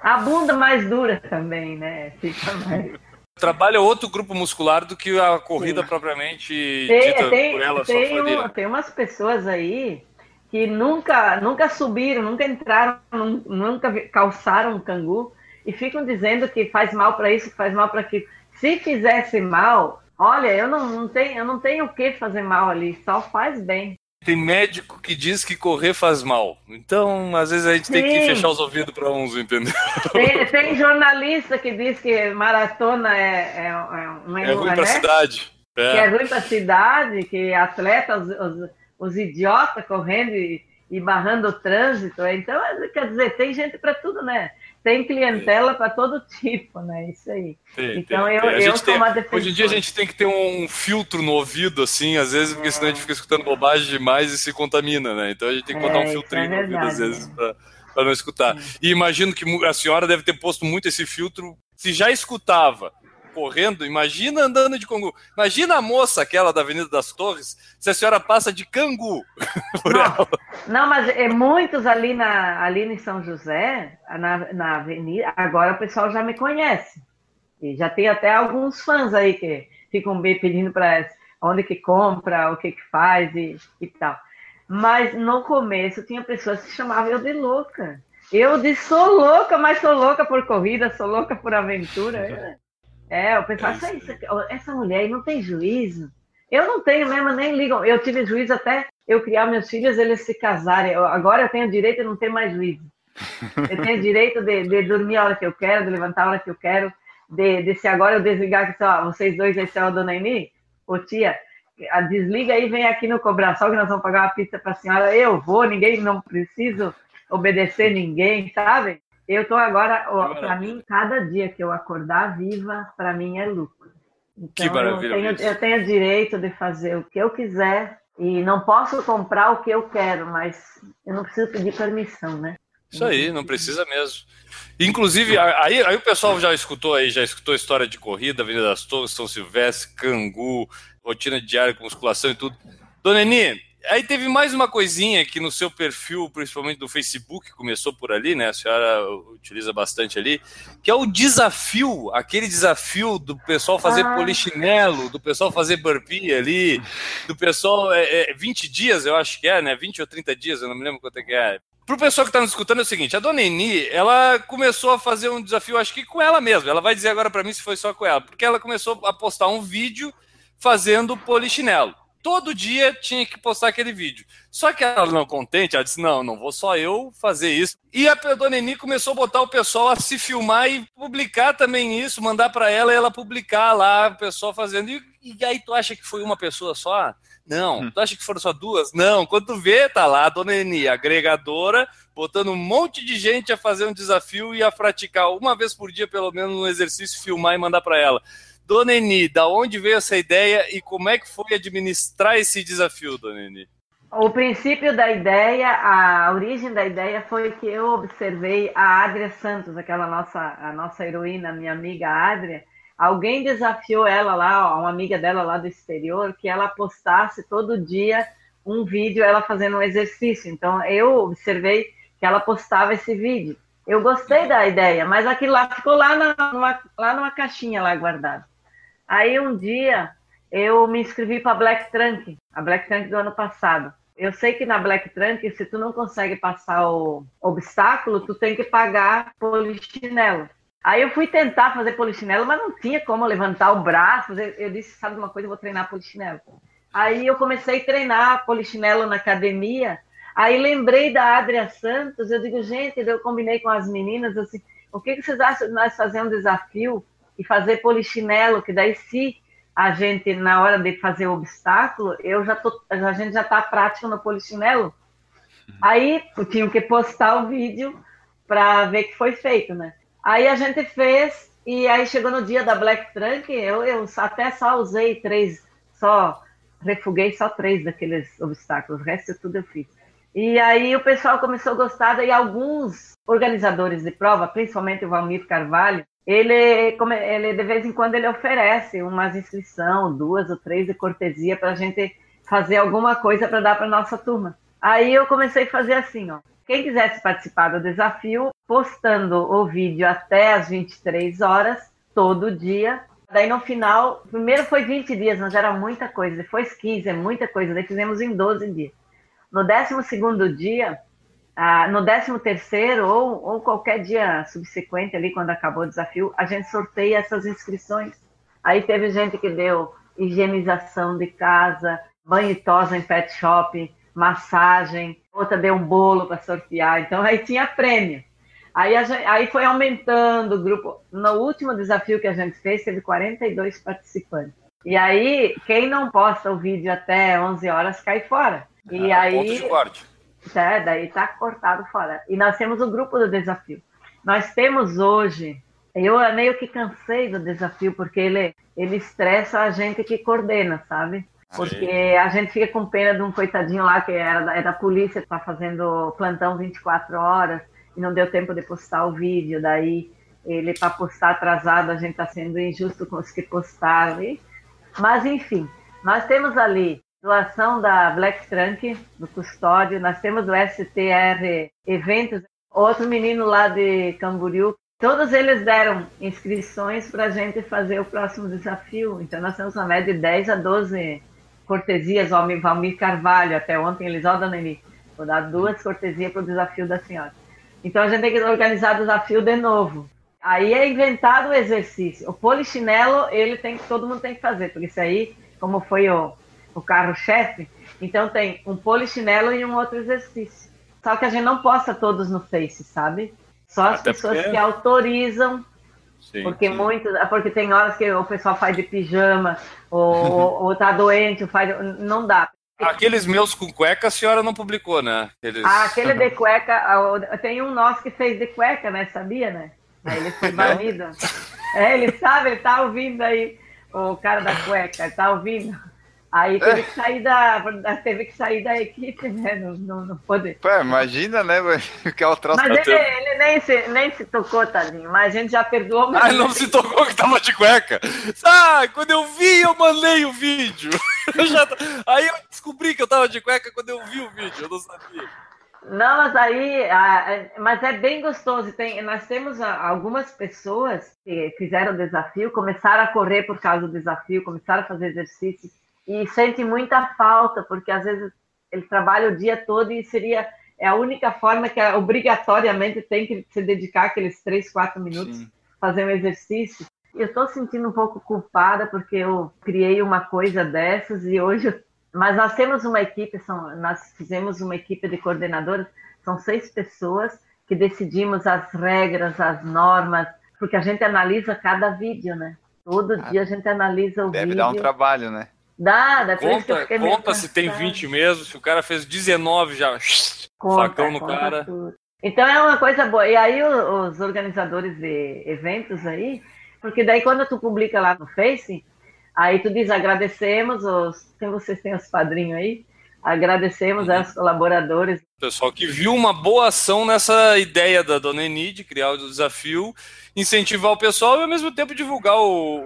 A bunda mais dura também, né? Fica mais. Trabalha outro grupo muscular do que a corrida Sim. propriamente tem, dita tem, por ela tem, um, tem umas pessoas aí que nunca, nunca subiram, nunca entraram, nunca calçaram um cangu e ficam dizendo que faz mal para isso, faz mal para aquilo. Se fizesse mal, olha, eu não, não tenho, eu não tenho o que fazer mal ali, só faz bem. Tem médico que diz que correr faz mal. Então, às vezes a gente Sim. tem que fechar os ouvidos para uns, entendeu? Tem, tem, jornalista que diz que maratona é, é, é uma É ruim para a né? cidade. É. Que é ruim para a cidade, que atletas, os, os, os idiotas correndo e, e barrando o trânsito. Então, quer dizer, tem gente para tudo, né? Tem clientela para todo tipo, né? Isso aí. Tem, então tem, eu, tem. eu sou uma defensora. Hoje em dia a gente tem que ter um filtro no ouvido, assim, às vezes, porque senão a gente fica escutando bobagem demais e se contamina, né? Então a gente tem que botar é, um filtrinho é no ouvido, às vezes, para não escutar. E imagino que a senhora deve ter posto muito esse filtro. Se já escutava correndo, imagina andando de cangu. Imagina a moça, aquela da Avenida das Torres, se a senhora passa de cangu por não, ela. Não, mas é muitos ali, na, ali em São José, na, na avenida, agora o pessoal já me conhece. E já tem até alguns fãs aí que ficam me pedindo para onde que compra, o que que faz e, e tal. Mas no começo tinha pessoas que chamavam eu de louca. Eu disse, sou louca, mas sou louca por corrida, sou louca por aventura. É, o pessoal, é essa, essa mulher aí não tem juízo. Eu não tenho mesmo, nem ligam. Eu tive juízo até eu criar meus filhos, eles se casarem. Eu, agora eu tenho direito de não ter mais juízo. Eu tenho direito de, de, dormir a hora que eu quero, de levantar a hora que eu quero, de, de se agora eu desligar que só vocês dois aí são a dona Eni, ô tia, a desliga aí, vem aqui no cobrar só que nós vamos pagar uma pizza para a senhora. Eu vou, ninguém, não preciso obedecer ninguém, sabe? Eu tô agora, para mim, cada dia que eu acordar viva, para mim é lucro. Então, que maravilha. Eu tenho, eu tenho direito de fazer o que eu quiser E não posso comprar o que eu quero, mas eu não preciso pedir permissão, né? Isso aí, não precisa mesmo. Inclusive, aí, aí o pessoal já escutou aí, já escutou história de corrida, Avenida das Torres, São Silvestre, Cangu, rotina diária com musculação e tudo. Dona Eni, aí teve mais uma coisinha que no seu perfil, principalmente do Facebook, começou por ali, né? A senhora utiliza bastante ali, que é o desafio, aquele desafio do pessoal fazer ah. polichinelo, do pessoal fazer burpee ali, do pessoal. É, é, 20 dias, eu acho que é, né? 20 ou 30 dias, eu não me lembro quanto é que é. Pro pessoal que está nos escutando é o seguinte, a dona Eni, ela começou a fazer um desafio, acho que com ela mesma. Ela vai dizer agora para mim se foi só com ela, porque ela começou a postar um vídeo fazendo polichinelo todo dia tinha que postar aquele vídeo. Só que ela não contente, ela disse: não, não vou só eu fazer isso. E a Dona Eni começou a botar o pessoal a se filmar e publicar também isso, mandar para ela e ela publicar lá, o pessoal fazendo. E, e, aí tu acha que foi uma pessoa só? Não. Hum. Tu acha que foram só duas? Não. Quando tu vê, tá lá a Dona Eni, agregadora, botando um monte de gente a fazer um desafio e a praticar uma vez por dia, pelo menos, um exercício, filmar e mandar para ela. Dona Eni, da onde veio essa ideia e como é que foi administrar esse desafio, Dona Eni? O princípio da ideia, a origem da ideia foi que eu observei a Adria Santos, aquela nossa, a nossa heroína, minha amiga Adria. Alguém desafiou ela lá, uma amiga dela lá do exterior, que ela postasse todo dia um vídeo ela fazendo um exercício. Então eu observei que ela postava esse vídeo. Eu gostei da ideia, mas aquilo lá ficou lá, numa, lá numa caixinha lá guardado. Aí um dia eu me inscrevi para Black Trunk, a Black Trunk do ano passado. Eu sei que na Black Trunk, se tu não consegue passar o obstáculo, tu tem que pagar polichinelo. Aí eu fui tentar fazer polichinelo, mas não tinha como levantar o braço. Eu disse, sabe uma coisa, eu vou treinar polichinelo. Aí eu comecei a treinar polichinelo na academia. Aí lembrei da Adria Santos, eu digo, gente, eu combinei com as meninas assim, o que, que vocês acham de nós fazer um desafio e fazer polichinelo, que daí se a gente, na hora de fazer o obstáculo, eu já tô, a gente já está prático no polichinelo. Aí eu tinha que postar o vídeo para ver que foi feito, né? Aí a gente fez, e aí chegou no dia da Black Trunk, eu, eu até só usei três, só refuguei só três daqueles obstáculos, o resto tudo eu fiz. E aí o pessoal começou a gostar, e alguns organizadores de prova, principalmente o Valmir Carvalho, ele, ele de vez em quando ele oferece umas inscrição, duas ou três de cortesia para a gente fazer alguma coisa para dar para nossa turma. Aí eu comecei a fazer assim, ó. Quem quisesse participar do desafio, postando o vídeo até as 23 horas, todo dia. Daí no final, primeiro foi 20 dias, mas era muita coisa. Depois 15, é muita coisa. Daí fizemos em 12 dias. No 12 segundo dia, ah, no 13 terceiro ou, ou qualquer dia subsequente ali, quando acabou o desafio, a gente sorteia essas inscrições. Aí teve gente que deu higienização de casa, banho e tosa em pet shop, massagem, outra deu um bolo para sortear, então aí tinha prêmio. Aí, gente, aí foi aumentando o grupo. No último desafio que a gente fez, teve 42 participantes. E aí, quem não posta o vídeo até 11 horas cai fora. E ah, aí. Ponto de corte. É, daí tá cortado fora. E nós temos o grupo do desafio. Nós temos hoje, eu meio que cansei do desafio, porque ele, ele estressa a gente que coordena, sabe? Porque a gente fica com pena de um coitadinho lá que era da, é da polícia, tá fazendo plantão 24 horas e não deu tempo de postar o vídeo. Daí ele, para postar atrasado, a gente tá sendo injusto com os que postaram. Mas, enfim, nós temos ali doação da Black Trunk, do Custódio, nós temos o STR Eventos, outro menino lá de Camboriú. Todos eles deram inscrições para a gente fazer o próximo desafio. Então, nós temos uma média de 10 a 12 cortesias. O Valmir Carvalho, até ontem, Elisalda Nemi, vou dar duas cortesias para o desafio da senhora. Então, a gente tem que organizar o desafio de novo. Aí é inventado o exercício. O polichinelo, ele tem que, todo mundo tem que fazer, porque isso aí, como foi o, o carro-chefe. Então tem um polichinelo e um outro exercício. Só que a gente não posta todos no Face, sabe? Só as Até pessoas porque... que autorizam. Sim, porque sim. muitos, porque tem horas que o pessoal faz de pijama, ou, ou tá doente, ou faz, não dá. Aqueles meus com cueca a senhora não publicou, né? Aqueles... Ah, aquele de cueca, tem um nosso que fez de cueca, né? Sabia, né? Aí ele foi banido. é, ele sabe, ele tá ouvindo aí, o cara da cueca, ele tá ouvindo. Aí teve que sair da, teve que sair da equipe, né? Não, não, não pode. Pô, imagina, né? Que é o troço Mas ele, ele, nem, se, nem se tocou, tadinho. Mas a gente já perdoou. Ah, não se tocou que tava de cueca. Ah, quando eu vi, eu mandei o vídeo. Eu já... Aí eu descobri que eu tava de cueca quando eu vi o vídeo, eu não sabia. Não, mas aí, mas é bem gostoso. Tem, nós temos algumas pessoas que fizeram o desafio, começaram a correr por causa do desafio, começaram a fazer exercícios e sentem muita falta, porque às vezes ele trabalha o dia todo e seria é a única forma que obrigatoriamente tem que se dedicar aqueles três, quatro minutos Sim. fazer um exercício. Eu estou sentindo um pouco culpada porque eu criei uma coisa dessas e hoje mas nós temos uma equipe, são, nós fizemos uma equipe de coordenadores, são seis pessoas que decidimos as regras, as normas, porque a gente analisa cada vídeo, né? Todo ah, dia a gente analisa o deve vídeo. Deve dar um trabalho, né? Dá, dá Conta, conta se tem 20 mesmo, se o cara fez 19 já, conta, facão no cara. Tudo. Então é uma coisa boa. E aí os organizadores de eventos aí, porque daí quando tu publica lá no Face, Aí tu diz, agradecemos os. Quem vocês têm os padrinhos aí? Agradecemos uhum. aos colaboradores. Pessoal que viu uma boa ação nessa ideia da Dona Eni de criar o desafio, incentivar o pessoal e ao mesmo tempo divulgar o,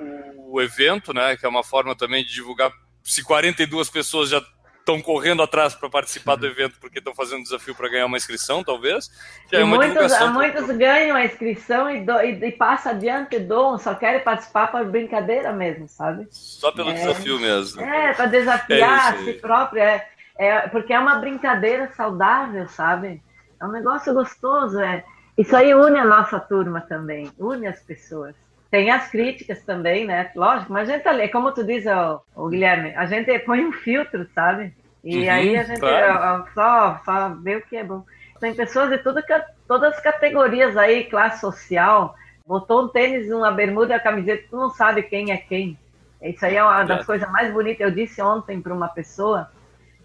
o evento, né? Que é uma forma também de divulgar. Se 42 pessoas já estão correndo atrás para participar do evento porque estão fazendo um desafio para ganhar uma inscrição, talvez. Já e é muitos, muitos ganham a inscrição e, do, e, e passa adiante, dão, só querem participar para brincadeira mesmo, sabe? Só pelo é, desafio mesmo. É, para desafiar é a si próprio, é, é, porque é uma brincadeira saudável, sabe? É um negócio gostoso, é. Isso aí une a nossa turma também, une as pessoas. Tem as críticas também, né? Lógico, mas a gente, é como tu diz, ó, ó, Guilherme, a gente põe um filtro, sabe? E uhum, aí a gente claro. só, só vê o que é bom. Tem pessoas de tudo, todas as categorias aí, classe social, botou um tênis, uma bermuda e a camiseta, tu não sabe quem é quem. Isso aí é uma das é. coisas mais bonitas. Eu disse ontem para uma pessoa,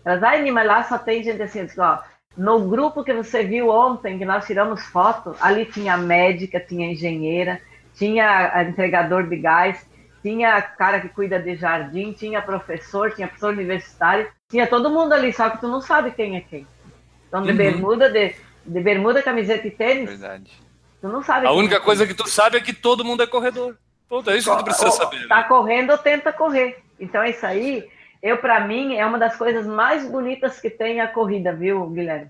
elas, ai, mas lá só tem gente assim, disse, ó, no grupo que você viu ontem, que nós tiramos foto, ali tinha médica, tinha engenheira, tinha entregador de gás, tinha cara que cuida de jardim, tinha professor, tinha professor universitário, tinha todo mundo ali, só que tu não sabe quem é quem. Então, de uhum. bermuda, de, de bermuda, camiseta e tênis, Verdade. tu não sabe. A única é coisa que tu sabe é que todo mundo é corredor. Ponto, é isso que tu precisa saber. Tá né? correndo ou tenta correr. Então, isso aí, eu, para mim, é uma das coisas mais bonitas que tem a corrida, viu, Guilherme?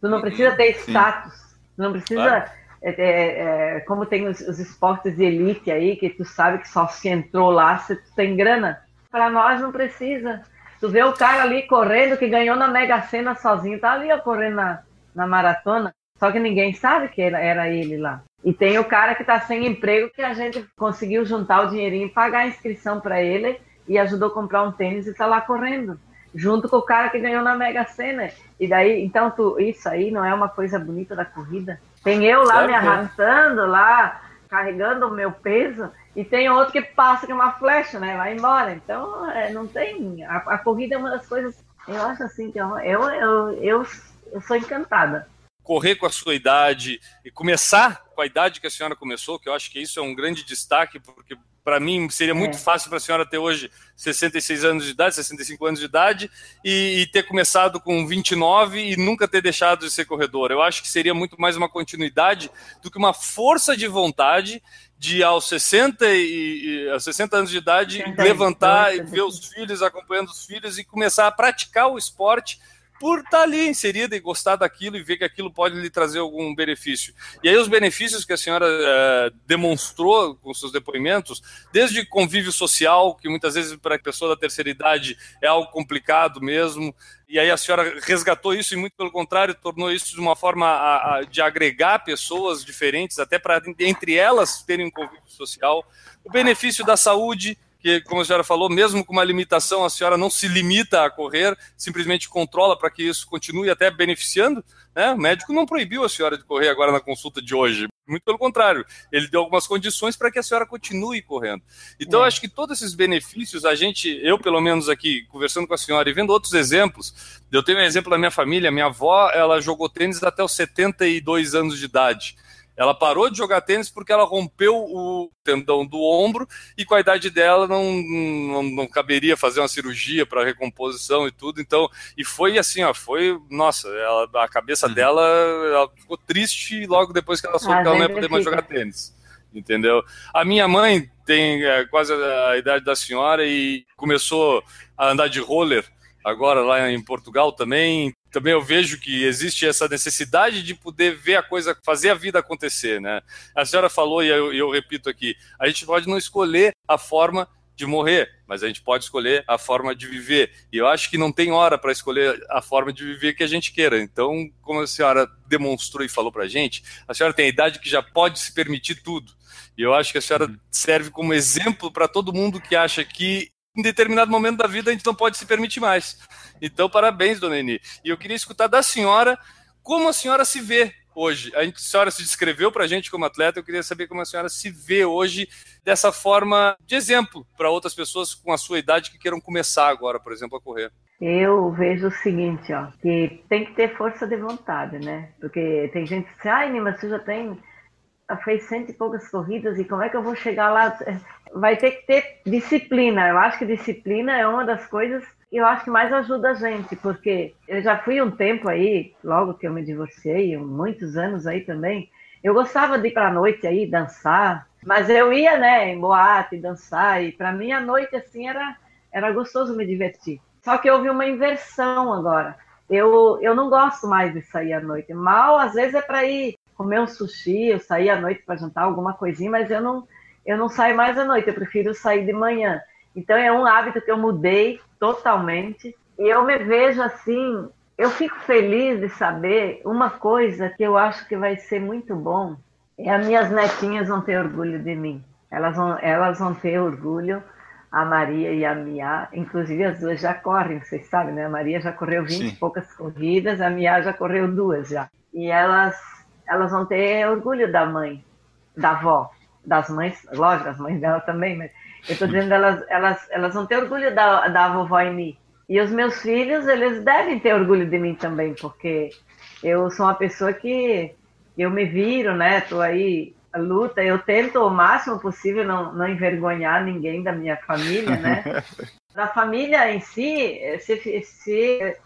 Tu não precisa ter status, tu não precisa... Claro é, é, é, como tem os, os, esportes de elite aí, que tu sabe que só se entrou lá se tu tem grana. Para nós não precisa. Tu vê o cara ali correndo, que ganhou na Mega Sena sozinho, tá ali ó, correndo na, na maratona, só que ninguém sabe que era, era ele lá. E tem o cara que tá sem emprego, que a gente conseguiu juntar o dinheirinho, pagar a inscrição para ele e ajudou a comprar um tênis e tá lá correndo junto com o cara que ganhou na Mega Sena. E daí, então, tu, isso aí não é uma coisa bonita da corrida? Tem eu lá me arrastando, lá, carregando o meu peso, e tem outro que passa com uma flecha, né? Vai embora. Então, é, não tem. A, a, corrida é uma das coisas. Eu acho assim que eu, eu, eu, eu, eu sou encantada correr com a sua idade e começar com a idade que a senhora começou, que eu acho que isso é um grande destaque, porque para mim seria muito é. fácil para a senhora ter hoje 66 anos de idade, 65 anos de idade e, e, ter começado com 29 e nunca ter deixado de ser corredor. Eu acho que seria muito mais uma continuidade do que uma força de vontade de aos 60 e, e aos 60 anos de idade levantar e ver os filhos acompanhando os filhos e começar a praticar o esporte por estar tá ali inserida e gostar daquilo e ver que aquilo pode lhe trazer algum benefício. E aí os benefícios que a senhora é, demonstrou com seus depoimentos, desde convívio social, que muitas vezes para a pessoa da terceira idade é algo complicado mesmo, e aí a senhora resgatou isso e muito pelo contrário tornou isso de uma forma a, a, de agregar pessoas diferentes, até para entre elas terem um convívio social. O benefício da saúde, que, como a senhora falou, mesmo com uma limitação, a senhora não se limita a correr, simplesmente controla para que isso continue até beneficiando. Né? O médico não proibiu a senhora de correr agora na consulta de hoje. Muito pelo contrário, ele deu algumas condições para que a senhora continue correndo. Então, é. acho que todos esses benefícios, a gente, eu pelo menos aqui, conversando com a senhora e vendo outros exemplos, eu tenho um exemplo da minha família, minha avó, ela jogou tênis até os 72 anos de idade. Ela parou de jogar tênis porque ela rompeu o tendão do ombro e com a idade dela não, não, não caberia fazer uma cirurgia para recomposição e tudo. Então, e foi assim, ó, foi, nossa, ela, a cabeça uhum. dela ela ficou triste logo depois que ela soube ah, que ela não ia poder mais jogar tênis. Entendeu? A minha mãe tem é, quase a idade da senhora e começou a andar de roller agora lá em Portugal também também eu vejo que existe essa necessidade de poder ver a coisa, fazer a vida acontecer, né? A senhora falou, e eu, eu repito aqui, a gente pode não escolher a forma de morrer, mas a gente pode escolher a forma de viver. E eu acho que não tem hora para escolher a forma de viver que a gente queira. Então, como a senhora demonstrou e falou para a gente, a senhora tem a idade que já pode se permitir tudo. E eu acho que a senhora uhum. serve como exemplo para todo mundo que acha que em determinado momento da vida a gente não pode se permitir mais. Então, parabéns, dona Eni. E eu queria escutar da senhora como a senhora se vê hoje. A, gente, a senhora se descreveu para a gente como atleta, eu queria saber como a senhora se vê hoje dessa forma de exemplo para outras pessoas com a sua idade que queiram começar agora, por exemplo, a correr. Eu vejo o seguinte, ó, que tem que ter força de vontade, né? Porque tem gente que diz, ai, Nima, você já tem fez cento e poucas corridas e como é que eu vou chegar lá? Vai ter que ter disciplina. Eu acho que disciplina é uma das coisas que eu acho que mais ajuda a gente, porque eu já fui um tempo aí, logo que eu me divorciei, muitos anos aí também. Eu gostava de ir para a noite aí dançar, mas eu ia, né, em boate dançar e para mim a noite assim era era gostoso me divertir. Só que houve uma inversão agora. Eu, eu não gosto mais de sair à noite. Mal, às vezes, é para ir comer um sushi, eu sair à noite para jantar alguma coisinha, mas eu não, eu não saio mais à noite, eu prefiro sair de manhã. Então é um hábito que eu mudei totalmente. E eu me vejo assim, eu fico feliz de saber uma coisa que eu acho que vai ser muito bom. É as minhas netinhas vão ter orgulho de mim. Elas vão, elas vão ter orgulho, a Maria e a Mia, inclusive as duas já correm, vocês sabem, né? A Maria já correu 20 e poucas corridas, a Mia já correu duas já. E elas elas vão ter orgulho da mãe, da avó, das mães, lógico, das mães dela também, mas eu estou dizendo elas, elas, elas vão ter orgulho da, da vovó em mim. E os meus filhos, eles devem ter orgulho de mim também, porque eu sou uma pessoa que eu me viro, né? Estou aí luta, eu tento o máximo possível não, não envergonhar ninguém da minha família, né? Da família em si, se, se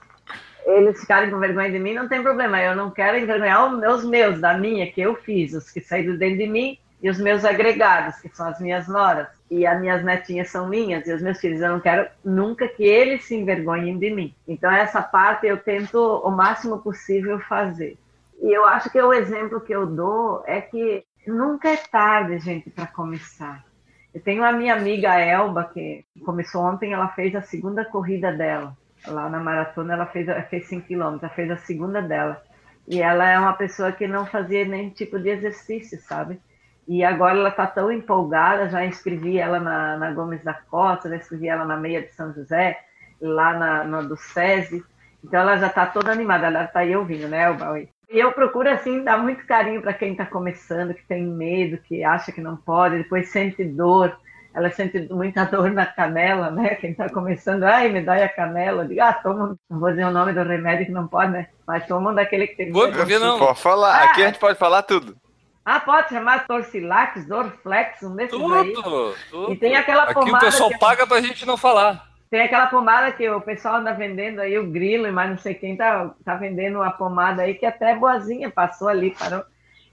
eles ficarem com vergonha de mim, não tem problema. Eu não quero envergonhar os meus, da minha, que eu fiz, os que saíram dentro de mim, e os meus agregados, que são as minhas noras. E as minhas netinhas são minhas, e os meus filhos. Eu não quero nunca que eles se envergonhem de mim. Então, essa parte eu tento o máximo possível fazer. E eu acho que o exemplo que eu dou é que nunca é tarde, gente, para começar. Eu tenho a minha amiga Elba, que começou ontem, ela fez a segunda corrida dela lá na maratona ela fez, fez 5 quilômetros, fez a segunda dela. E ela é uma pessoa que não fazia nenhum tipo de exercício, sabe? E agora ela está tão empolgada, já inscrevi ela na, na, Gomes da Costa, já inscrevi ela na Meia de São José, lá na, na do SESI. Então ela já está toda animada, ela está aí ouvindo, né, Bauê? E eu procuro, assim, dar muito carinho para quem está começando, que tem medo, que acha que não pode, depois sente dor ela sente muita dor na canela, né? Quem está começando, ai, me dói a canela. Eu digo, ah, toma, não vou dizer o nome do remédio que não pode, né? Mas toma um daquele que tem. Vou, porque não. Pode falar, ah, aqui a gente pode falar tudo. Ah, pode chamar Torcilax, Dorflex, um desses tudo, aí. Tudo. E tem aquela aqui pomada. Aqui o pessoal que... paga pra gente não falar. Tem aquela pomada que o pessoal anda vendendo aí, o grilo, mas não sei quem tá, tá vendendo uma pomada aí que até é boazinha, passou ali, parou.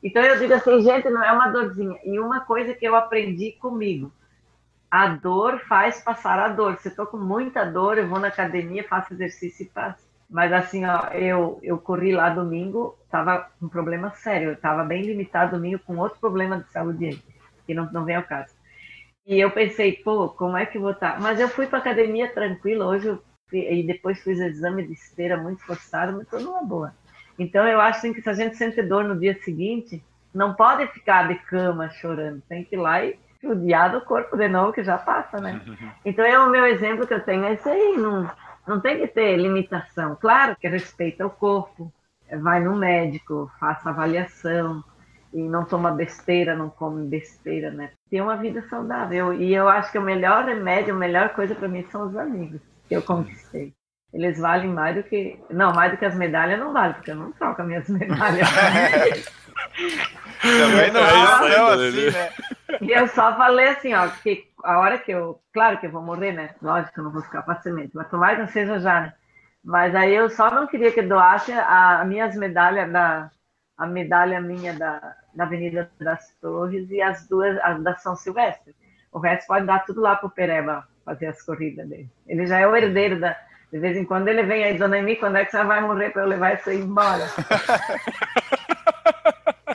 Então eu digo assim, gente, não é uma dorzinha. E uma coisa que eu aprendi comigo a dor faz passar a dor. Se eu tô com muita dor, eu vou na academia, faço exercício e passo. Mas assim, ó, eu, eu corri lá domingo, tava com um problema sério, eu tava bem limitado domingo com outro problema de saúde que não, não vem ao caso. E eu pensei, pô, como é que vou estar? Tá? Mas eu fui para academia tranquila, hoje e depois fiz exame de esteira muito forçado, mas tô numa boa. Então eu acho assim, que se a gente sente dor no dia seguinte, não pode ficar de cama chorando, tem que ir lá e judiar do corpo de novo, que já passa, né? Então, é o meu exemplo que eu tenho é esse aí, não, não tem que ter limitação. Claro que respeita o corpo, vai no médico, faça avaliação, e não toma besteira, não come besteira, né? Tem uma vida saudável. E eu acho que o melhor remédio, a melhor coisa para mim são os amigos que eu conquistei. eles valem mais do que. Não, mais do que as medalhas não vale, porque eu não troco as minhas medalhas. Também não É é, não, isso aí, assim, né? E eu só falei assim, ó, que a hora que eu. Claro que eu vou morrer, né? Lógico que eu não vou ficar para semente, mas tomara que não seja já, né? Mas aí eu só não queria que doasse as minhas medalhas da. A medalha minha da, da Avenida das Torres e as duas as da São Silvestre. O resto pode dar tudo lá pro Pereba fazer as corridas dele. Ele já é o herdeiro da. De vez em quando ele vem aí, dona Emi, quando é que você vai morrer para eu levar isso aí embora?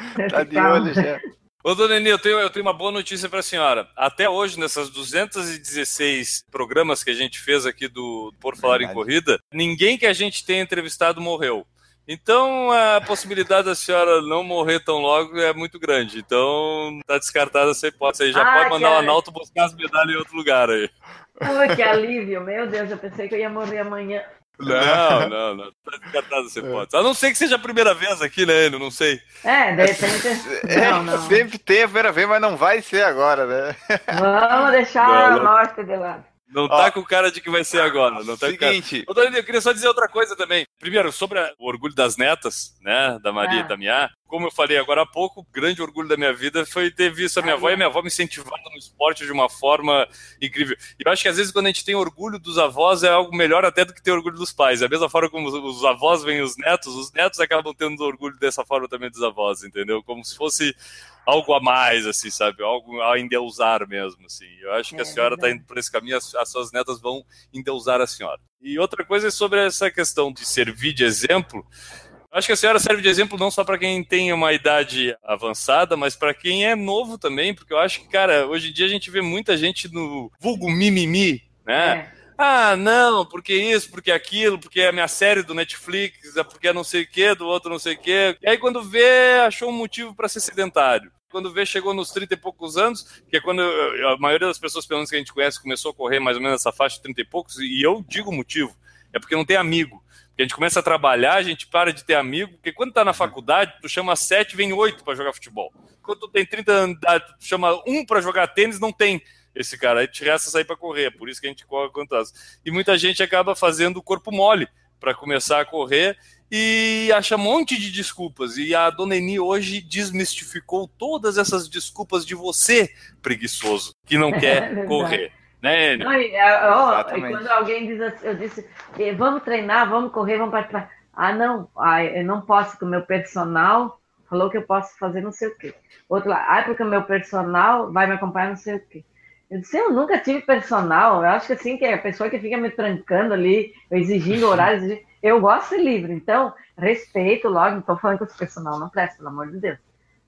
Tá de olho já. Ô, dona Eni, eu tenho, eu tenho uma boa notícia para a senhora. Até hoje, nessas 216 programas que a gente fez aqui do Por Falar Verdade. em Corrida, ninguém que a gente tenha entrevistado morreu. Então, a possibilidade da senhora não morrer tão logo é muito grande. Então, tá descartada essa hipótese aí. Já Ah, pode mandar o cara. Analto buscar as medalhas em outro lugar aí. Ui, que alívio, meu Deus, eu pensei que eu ia morrer amanhã. Não, não, não. Tá descartada essa hipótese. A não ser que seja a primeira vez aqui, né, Enio? Não sei. É, de repente. É, Não, não. Sempre tem a primeira vez, mas não vai ser agora, né? Vamos deixar Não, não. o norte de lado. Não Ó. tá com cara de que vai ser agora. Não tá com cara. Seguinte, Ô, Dona eu queria só dizer outra coisa também. Primeiro, sobre a- o orgulho das netas, né, da Maria Ah. e da Mia. Como eu falei agora há pouco, o grande orgulho da minha vida foi ter visto a minha Ah, avó e a minha avó me incentivando no esporte de uma forma incrível. E eu acho que às vezes quando a gente tem orgulho dos avós é algo melhor até do que ter orgulho dos pais. É a mesma forma como os, os avós veem os netos, os netos acabam tendo orgulho dessa forma também dos avós, entendeu? Como se fosse algo a mais, assim, sabe? Algo a endeusar mesmo, assim. Eu acho que a É senhora está indo por esse caminho, as, as suas netas vão endeusar a senhora. E outra coisa é sobre essa questão de servir de exemplo. Eu acho que a senhora serve de exemplo não só para quem tem uma idade avançada, mas para quem é novo também, porque eu acho que, cara, hoje em dia a gente vê muita gente no vulgo mimimi, né? É. Ah, não, porque isso, porque aquilo, porque é a minha série do Netflix, é porque é não sei o que, do outro não sei o que. E aí quando vê, achou um motivo para ser sedentário. Quando vê, chegou nos 30 e poucos anos, que é quando a maioria das pessoas, pelo menos que a gente conhece, começou a correr mais ou menos nessa faixa de 30 e poucos, e eu digo o motivo, é porque não tem amigo. Porque a gente começa a trabalhar, a gente para de ter amigo, porque quando tá na faculdade, tu chama sete, vem oito para jogar futebol. Quando tu tem 30 anos, tu chama um para jogar tênis, não tem esse cara. Aí te resta sair para correr, é por isso que a gente corre quantas. E muita gente acaba fazendo o corpo mole para começar a correr e acha um monte de desculpas. E a dona Eni hoje desmistificou todas essas desculpas de você, preguiçoso, que não quer verdade. correr. Né, Eni? Não, e, é, e quando alguém diz assim, eu disse, "Eh, vamos treinar, vamos correr, vamos participar. Ah, não, ah, eu não posso, porque o meu personal falou que eu posso fazer não sei o quê. Outro lá, ah, porque o meu personal vai me acompanhar não sei o quê. Eu disse, eu nunca tive personal, eu acho que assim, que é a pessoa que fica me trancando ali, exigindo horário, exigindo... eu gosto de ser livre, então, respeito, logo, não estou falando que esse personal não presta, pelo amor de Deus.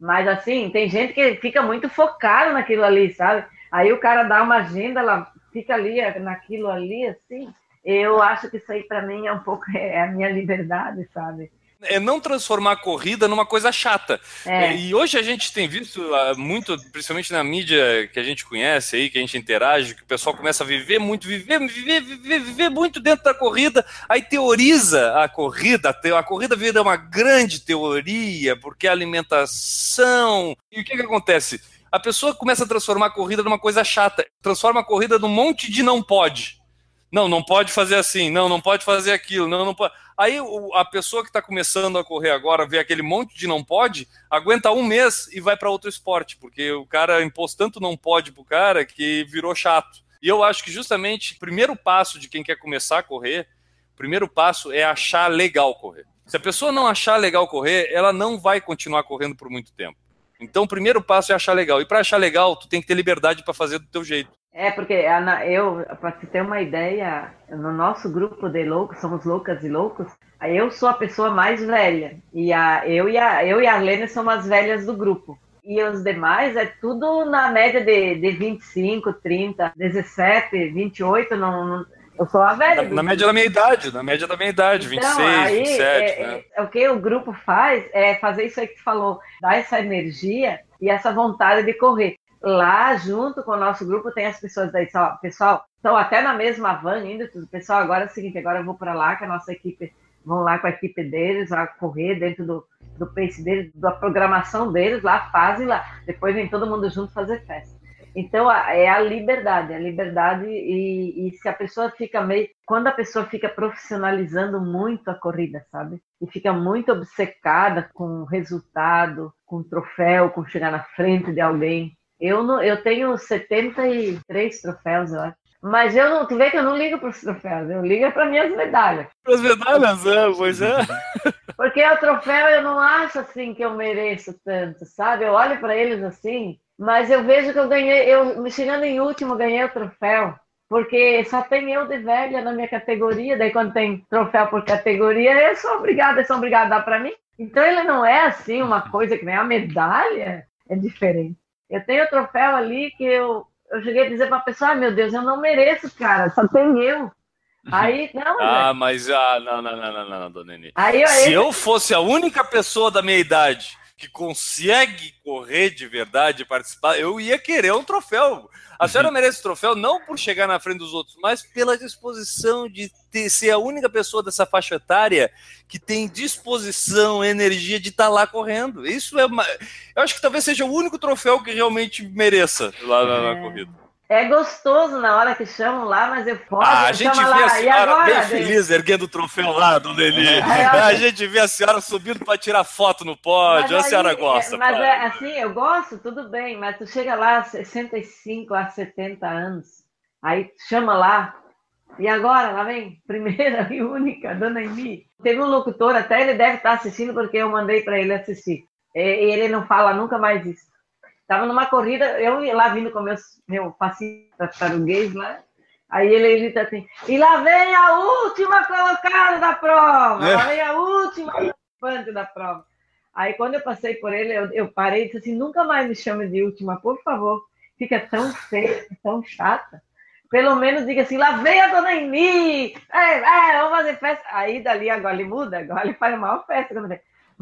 Mas assim, tem gente que fica muito focado naquilo ali, sabe? Aí o cara dá uma agenda, ela fica ali é, naquilo ali, assim. Eu acho que isso aí para mim é um pouco é a minha liberdade, sabe? É não transformar a corrida numa coisa chata. É, E hoje a gente tem visto ah, muito, principalmente na mídia que a gente conhece aí, que a gente interage, que o pessoal começa a viver muito, viver, viver, viver, viver muito dentro da corrida, aí teoriza a corrida, a corrida vira uma grande teoria, porque a alimentação. E o que, que acontece? A pessoa começa a transformar a corrida numa coisa chata, transforma a corrida num monte de não pode. Não, não pode fazer assim, não, não pode fazer aquilo, não, não pode. Aí o- a pessoa que está começando a correr agora vê aquele monte de não pode, aguenta um mês e vai para outro esporte, porque o cara impôs tanto não pode pro cara que virou chato. E eu acho que justamente o primeiro passo de quem quer começar a correr, o primeiro passo é achar legal correr. Se a pessoa não achar legal correr, ela não vai continuar correndo por muito tempo. Então o primeiro passo é achar legal. E para achar legal, tu tem que ter liberdade para fazer do teu jeito. É porque Ana, eu, para te ter uma ideia, no nosso grupo de loucos, somos loucas e loucos, eu sou a pessoa mais velha. E a, eu, e a, eu e a Lene somos as velhas do grupo. E os demais é tudo na média de, de 25, 30, 17, 28. Não, não, eu sou a velha. Na, na média da minha idade, na média da minha idade, 26, Então, aí, 27, é, né? é, o que o grupo faz é fazer isso aí que tu falou, dar essa energia e essa vontade de correr. Lá, junto com o nosso grupo, tem as pessoas daí, só, pessoal, estão até na mesma van indo, tudo. pessoal, agora é o seguinte, agora eu vou para lá, que a nossa equipe, vão lá com a equipe deles, a correr dentro do, do pace deles, da programação deles, lá fazem lá, depois vem todo mundo junto fazer festa. Então é a liberdade, a liberdade e, e, se a pessoa fica meio, quando a pessoa fica profissionalizando muito a corrida, sabe? E fica muito obcecada com o resultado, com o troféu, com chegar na frente de alguém. Eu não, eu tenho 73 troféus, eu acho. Mas eu não, tu vê que eu não ligo para os troféus, eu ligo para minhas medalhas. Para as medalhas, é, pois é. Porque o troféu eu não acho assim que eu mereço tanto, sabe? Eu olho para eles assim, mas eu vejo que eu ganhei, eu chegando em último, ganhei o troféu. Porque só tem eu de velha na minha categoria, daí quando tem troféu por categoria, eu sou obrigada, eles são obrigados a dar para mim. Então ele não é assim uma coisa que nem a medalha, é diferente. Eu tenho o troféu ali que eu, eu cheguei a dizer para a pessoa, ah, meu Deus, eu não mereço, cara, só tem eu. Aí, não, Ah, mas ah, não, não, não, não, não, dona Nini. Aí, Se eu fosse a única pessoa da minha idade que consegue correr de verdade, participar, eu ia querer um troféu. A senhora uhum. merece troféu não por chegar na frente dos outros, mas pela disposição de ter, ser a única pessoa dessa faixa etária que tem disposição, energia de estar tá lá correndo. Isso é uma... Eu acho que talvez seja o único troféu que realmente mereça lá na, na é. corrida. É gostoso na hora que chamam lá, mas eu posso. Ah, a gente vê lá. a senhora agora, bem feliz erguendo o troféu lá, dona Eli. É, a gente vê a senhora subindo para tirar foto no pódio. Mas a senhora gosta. Mas é, assim, eu gosto, tudo bem, mas tu chega lá, 65 a 70 anos, aí chama lá. E agora, lá vem, primeira e única, dona Emi. Teve um locutor, até ele deve estar assistindo, porque eu mandei para ele assistir. E ele não fala nunca mais isso. Tava numa corrida, eu lá vindo com meus, meu passinho tartaruguês lá. Aí ele grita assim, e lá vem a última colocada da prova, é. lá vem a última participante da prova. Aí quando eu passei por ele, eu, eu parei e disse assim, nunca mais me chame de última, por favor. Fica tão feia, tão chata. Pelo menos diga assim, lá vem a dona Emi, é, é, vamos fazer festa. Aí dali agora ele muda, agora ele faz uma festa.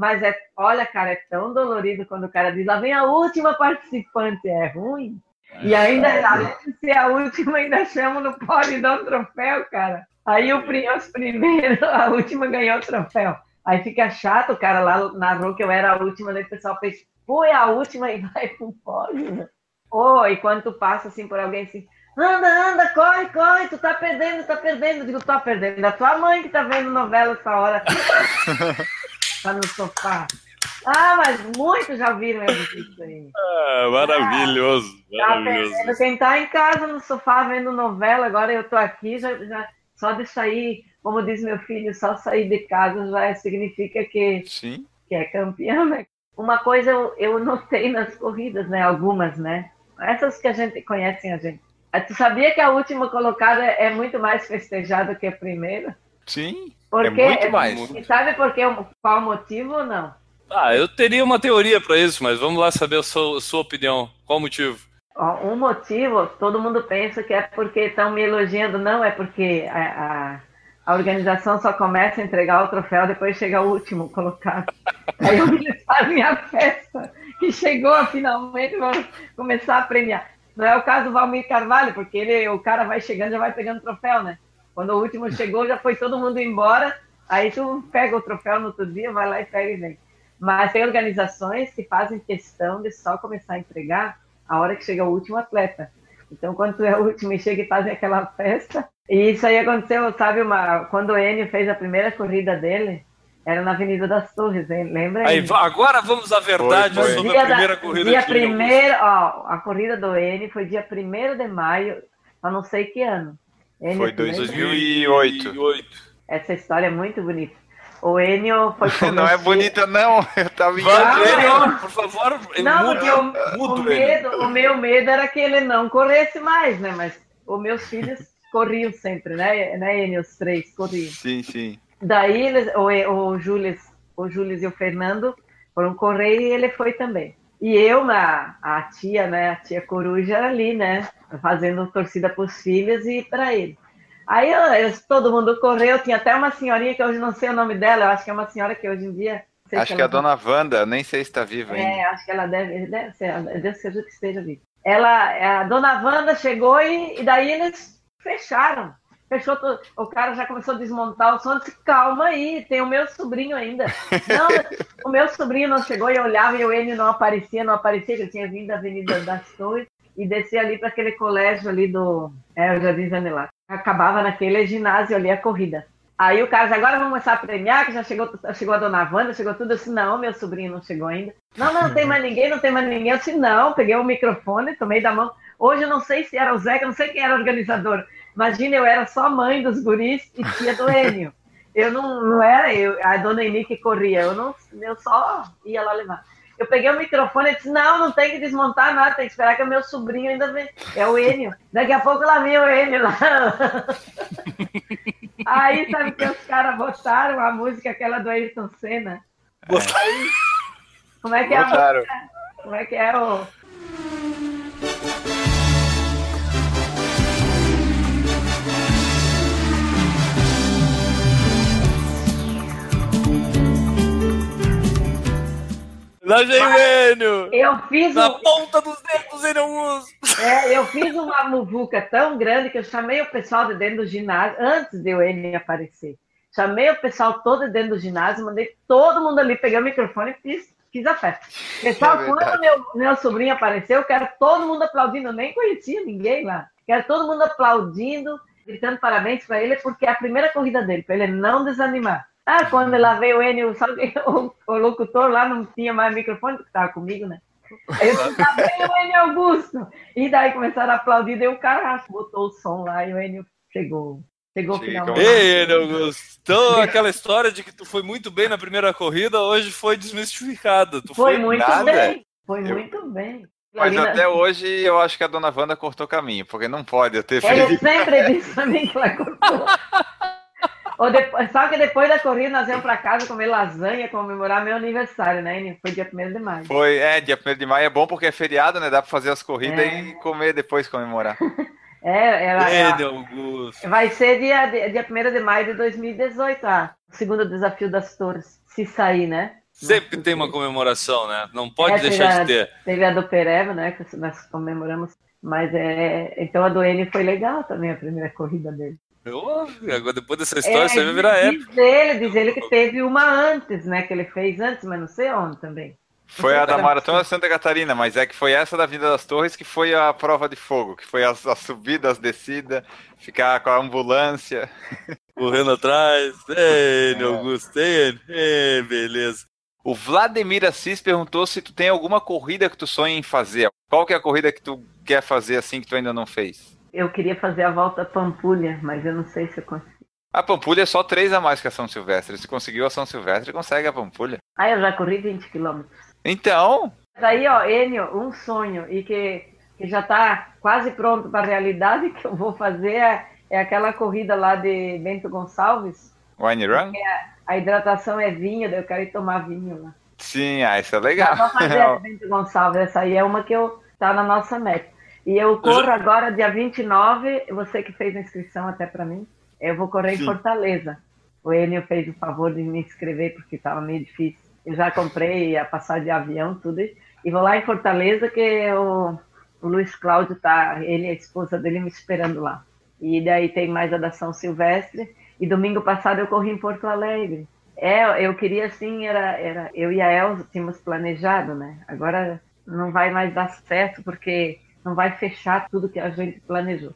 Mas é, olha, cara, é tão dolorido quando o cara diz, lá vem a última participante, é ruim. E ainda, além de ser a última, ainda chamam no pódio e dá um troféu, cara. Aí o, os primeiros, a última ganhou o troféu. Aí fica chato, o cara lá narrou que eu era a última, daí o pessoal fez, foi a última e vai pro pódio. Né? Ou, oh, e quando tu passa assim por alguém assim, anda, anda, corre, corre, tu tá perdendo, tá perdendo. Eu digo, tô perdendo. Da tua mãe que tá vendo novela essa hora. tá no sofá. Ah, mas muitos já viram eu isso aí. Ah, maravilhoso. Ah, maravilhoso. quem tá em casa no sofá vendo novela, agora eu tô aqui, já, já, só de sair, como diz meu filho, só sair de casa já significa que, Sim. que é campeão, né? Uma coisa eu, eu notei nas corridas, né? Algumas, né? Essas que a gente conhece a gente. Tu sabia que a última colocada é muito mais festejada que a primeira? Sim. Porque, é muito mais. E sabe por quê, qual o motivo ou não? Ah, eu teria uma teoria para isso, mas vamos lá saber a sua, a sua opinião. Qual o motivo? Um motivo, todo mundo pensa que é porque estão me elogiando. Não, é porque a, a, a, organização só começa a entregar o troféu depois chega o último colocado. Aí eles fazem a festa que chegou finalmente, vamos começar a premiar. Não é o caso do Valmir Carvalho, porque ele, o cara vai chegando já vai pegando o troféu, né? Quando o último chegou, já foi todo mundo embora. Aí tu pega o troféu no outro dia, vai lá e pega e vem. Mas tem organizações que fazem questão de só começar a entregar a hora que chega o último atleta. Então, quando tu é o último e chega e fazem aquela festa. E isso aí aconteceu, sabe, uma, quando o Enio fez a primeira corrida dele, era na Avenida das Torres, hein? lembra? Aí, agora vamos à verdade foi, foi. sobre a primeira da, corrida dia primeiro, ó, A corrida do Enio foi dia 1 de maio, a não sei que ano. Enio foi 2008. 2008. Essa história é muito bonita. O Enio foi Não é bonita, não. Eu tava enganado. por favor, não, porque o, o, medo, o meu medo era que ele não corresse mais, né? Mas os meus filhos corriam sempre, né? né, Enio? Os três corriam. Sim, sim. Daí eles, o, o Júlio o Júlio e o Fernando foram correr e ele foi também. E eu, a, a tia, né, a tia Coruja ali, né, fazendo torcida para os filhos e para ele. Aí eu, todo mundo correu, tinha até uma senhorinha que hoje não sei o nome dela, eu acho que é uma senhora que hoje em dia. Acho que é a dona Wanda, nem sei se está viva ainda. É, acho que ela deve, deve ser, deve ser que esteja viva. Ela, a dona Wanda chegou e, e daí eles fecharam. Fechou o cara já começou a desmontar o som, disse, calma aí, tem o meu sobrinho ainda. Não, o meu sobrinho não chegou e eu olhava e o Enio não aparecia, não aparecia, ele tinha vindo da Avenida das Torres. e descia ali para aquele colégio ali do é, o Jardim Janelar. Acabava naquele ginásio ali a corrida. Aí o cara disse, agora vamos começar a premiar, que já chegou, chegou a dona Wanda, chegou tudo. Eu disse, não, meu sobrinho não chegou ainda. Não, não, não tem mais ninguém, não tem mais ninguém. Eu disse, não, peguei o microfone, tomei da mão. Hoje eu não sei se era o Zeca, não sei quem era o organizador. Imagina, eu era só mãe dos guris e tia do Enio. Eu não, não era eu, a dona Eni que corria, eu, não, eu só ia lá levar. Eu peguei o microfone e disse, não, não tem que desmontar nada, tem que esperar que o meu sobrinho ainda vem. É o Enio. Daqui a pouco lá vem o Enio lá. Aí, sabe que os caras botaram a música, aquela do Ayrton Senna? Botaram. Como é que é Botaram. a música? Como é que é o... Lá vem o Enio! Eu fiz Na um, ponta dos dedos, Enio Augusto! É, eu fiz uma muvuca tão grande que eu chamei o pessoal de dentro do ginásio, antes de o N aparecer. Chamei o pessoal todo de dentro do ginásio, mandei todo mundo ali, peguei o microfone e fiz, fiz a festa. Pessoal, É quando meu, meu sobrinho apareceu, eu quero todo mundo aplaudindo, eu nem conhecia ninguém lá. Quero todo mundo aplaudindo, gritando parabéns para ele, porque é a primeira corrida dele, para ele não desanimar. Ah, quando lá veio o Enio, sabe, o, o locutor lá não tinha mais microfone, porque estava comigo, né? Aí eu disse, tá bem o Enio Augusto. E daí começaram a aplaudir, daí o cara botou o som lá e o Enio chegou. Chegou Chega. finalmente. Ei, Enio Augusto! Então, aquela história de que tu foi muito bem na primeira corrida, hoje foi desmistificada. Tu Foi foi, muito nada. bem. Foi Eu- muito bem. Mas até hoje eu acho que a dona Wanda cortou caminho, porque não pode eu ter Ele feito. sempre disse pra mim que ela cortou. Ou depois, só que depois da corrida nós íamos pra casa comer lasanha, comemorar meu aniversário, né? Enio? Foi dia 1 de maio. Foi, é, dia 1 de maio é bom porque é feriado, né? Dá pra fazer as corridas É. e comer depois comemorar. É, era, Enio Augusto! vai ser dia, dia 1 de maio de 2018, ah, o segundo desafio das torres. Se sair, né? Sempre tem uma comemoração, né? Não pode É, deixar teve de ter. Teve a do Pereva, né? Que nós comemoramos. Mas é. Então a do Enio foi legal também, a primeira corrida dele. Eu, agora, depois dessa história, É, você vai virar época. diz ele, diz ele que teve uma antes, né? Que ele fez antes, mas não sei onde também. Foi a da Maratona Santa Catarina, mas é que foi essa da Vinda das Torres que foi a prova de fogo, que foi as, as subidas, as descidas, ficar com a ambulância. Correndo atrás. Ei, Enio Augusto, ei, ei, beleza. O Vladimir Assis perguntou se tu tem alguma corrida que tu sonha em fazer. Qual que é a corrida que tu quer fazer assim que tu ainda não fez? Eu queria fazer a volta a Pampulha, mas eu não sei se eu consigo. A Pampulha é só três a mais que a São Silvestre. Se conseguiu a São Silvestre, consegue a Pampulha. Ah, eu já corri 20 quilômetros. Então, Mas aí, ó, Enio, um sonho e que, que já está quase pronto para a realidade que eu vou fazer é, é aquela corrida lá de Bento Gonçalves. Wine Run? A hidratação é vinho, daí eu quero ir tomar vinho lá. Sim, ah, isso é legal. Vamos fazer a Bento Gonçalves, essa aí é uma que eu tá na nossa meta. E eu corro agora dia 29, você que fez a inscrição até para mim, eu vou correr Sim. em Fortaleza. O Enio fez o favor de me inscrever porque estava meio difícil. Eu já comprei a passagem de avião, tudo, e vou lá em Fortaleza que o, o Luiz Cláudio tá, ele e a esposa dele me esperando lá. E daí tem mais a da São Silvestre. E domingo passado eu corri em Porto Alegre. É, eu queria assim, era, era eu e a Elza tínhamos planejado, né? Agora não vai mais dar certo porque não vai fechar tudo que a gente planejou.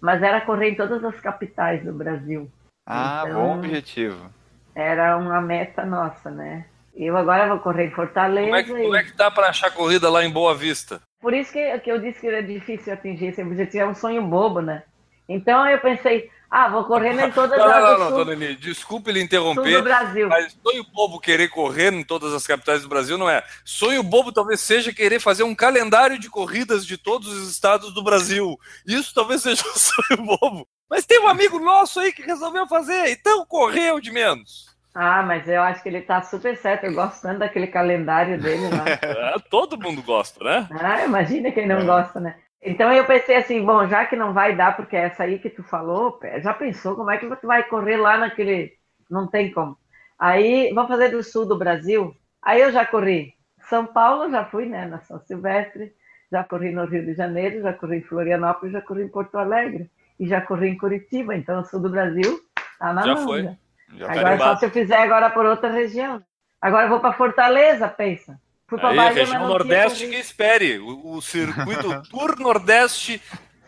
Mas era correr em todas as capitais do Brasil. Ah, Então- bom objetivo. Era uma meta nossa, né? Eu agora vou correr em Fortaleza. Como é, que, e- como é que tá pra achar corrida lá em Boa Vista? Por isso que, que eu disse que era difícil atingir esse objetivo, é um sonho bobo, né? Então eu pensei, ah, vou correndo em todas Não, as não, do não, sul, dona Nini, desculpe lhe interromper, mas sonho bobo querer correr em todas as capitais do Brasil não é. Sonho bobo talvez seja querer fazer um calendário de corridas de todos os estados do Brasil. Isso talvez seja um sonho bobo. Mas tem um amigo nosso aí que resolveu fazer, então correu de menos. Ah, mas eu acho que ele tá super certo. Eu gosto tanto daquele calendário dele lá. É, todo mundo gosta, né? Ah, imagina quem não gosta, né? Então eu pensei assim, bom, já que não vai dar, porque essa aí que tu falou, já pensou como é que tu vai correr lá naquele. Não tem como. Aí, vamos fazer do sul do Brasil. Aí eu já corri. São Paulo, já fui, né, na São Silvestre. Já corri no Rio de Janeiro, já corri em Florianópolis, já corri em Porto Alegre. E já corri em Curitiba. Então, o sul do Brasil tá na Já mão. foi. Já tá Agora só carimbado. se eu fizer agora por outra região. Agora eu vou para Fortaleza, pensa. Fui pra Aí, Bahia, região Nordeste que espere. O, o circuito Tour Nordeste,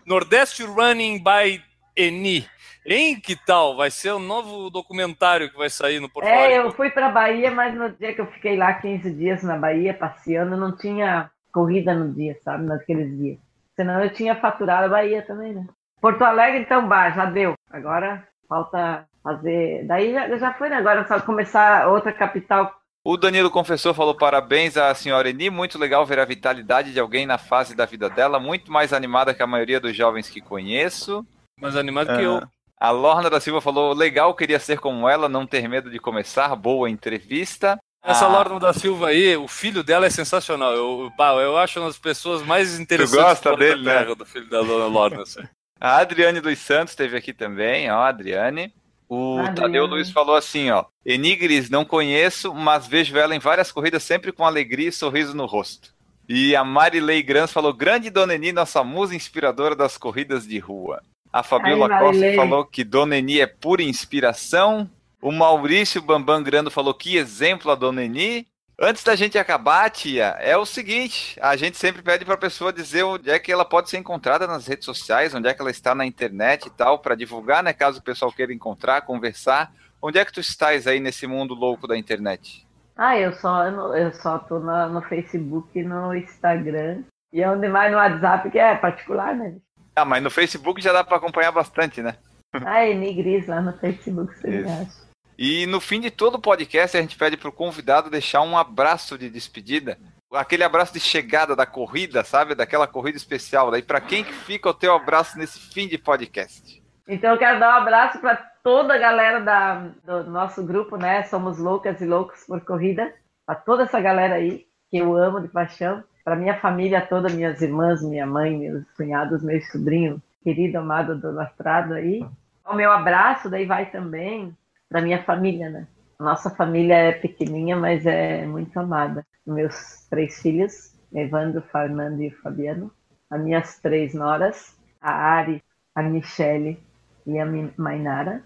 Nordeste Running by Eni. Em que tal? Vai ser um novo documentário que vai sair no portal. É, eu fui pra Bahia, mas no dia que eu fiquei lá 15 dias na Bahia, passeando, não tinha corrida no dia, sabe? Naqueles dias. Senão eu tinha faturado a Bahia também, né? Porto Alegre, então, bah, já deu. Agora falta fazer. Daí já, já foi, né? Agora só começar outra capital. O Danilo Confessor falou parabéns à senhora Eni, muito legal ver a vitalidade de alguém na fase da vida dela, muito mais animada que a maioria dos jovens que conheço. Mais animado que eu. Ah, A Lorna da Silva falou, legal, queria ser como ela, não ter medo de começar, boa entrevista. Essa Ah, Lorna da Silva aí, o filho dela é sensacional. Eu, pá, eu acho uma das pessoas mais interessantes gosta do planeta dele, né? Do filho da Lorna Lorna. assim. A Adriane dos Santos esteve aqui também, ó, Adriane. O Adriane. Tadeu Luiz falou assim, ó, Enigris não conheço, mas vejo ela em várias corridas sempre com alegria e sorriso no rosto. E a Marilei Grans falou, grande Dona Eni, nossa musa inspiradora das corridas de rua. A Fabiola Ai, Costa falou que Dona Eni é pura inspiração. O Maurício Bambam Grando falou que exemplo a Dona Eni. Antes da gente acabar, tia, é o seguinte: a gente sempre pede para a pessoa dizer onde é que ela pode ser encontrada nas redes sociais, onde é que ela está na internet e tal, para divulgar, né? Caso o pessoal queira encontrar, conversar. Onde é que tu estás aí nesse mundo louco da internet? Ah, eu só, eu só tô na- no Facebook e no Instagram. E é onde mais no WhatsApp, que é particular, né? Ah, mas no Facebook já dá para acompanhar bastante, né? Ah, Enigris lá no Facebook, você acha. E no fim de todo o podcast, a gente pede pro convidado deixar um abraço de despedida. Aquele abraço de chegada da corrida, sabe? Daquela corrida especial. Daí, para quem que fica o teu abraço nesse fim de podcast? Então eu quero dar um abraço para toda a galera da, do nosso grupo, né? Somos loucas e loucos por corrida. Para toda essa galera aí, que eu amo de paixão. Para minha família toda, minhas irmãs, minha mãe, meus cunhados, meu sobrinho, querido, amado do Lastrado aí. O meu abraço daí vai também para minha família, né? Nossa família é pequenininha, mas é muito amada. Meus três filhos, Evandro, Fernando e Fabiano. As minhas três noras, a Ari, a Michele e a Mainara.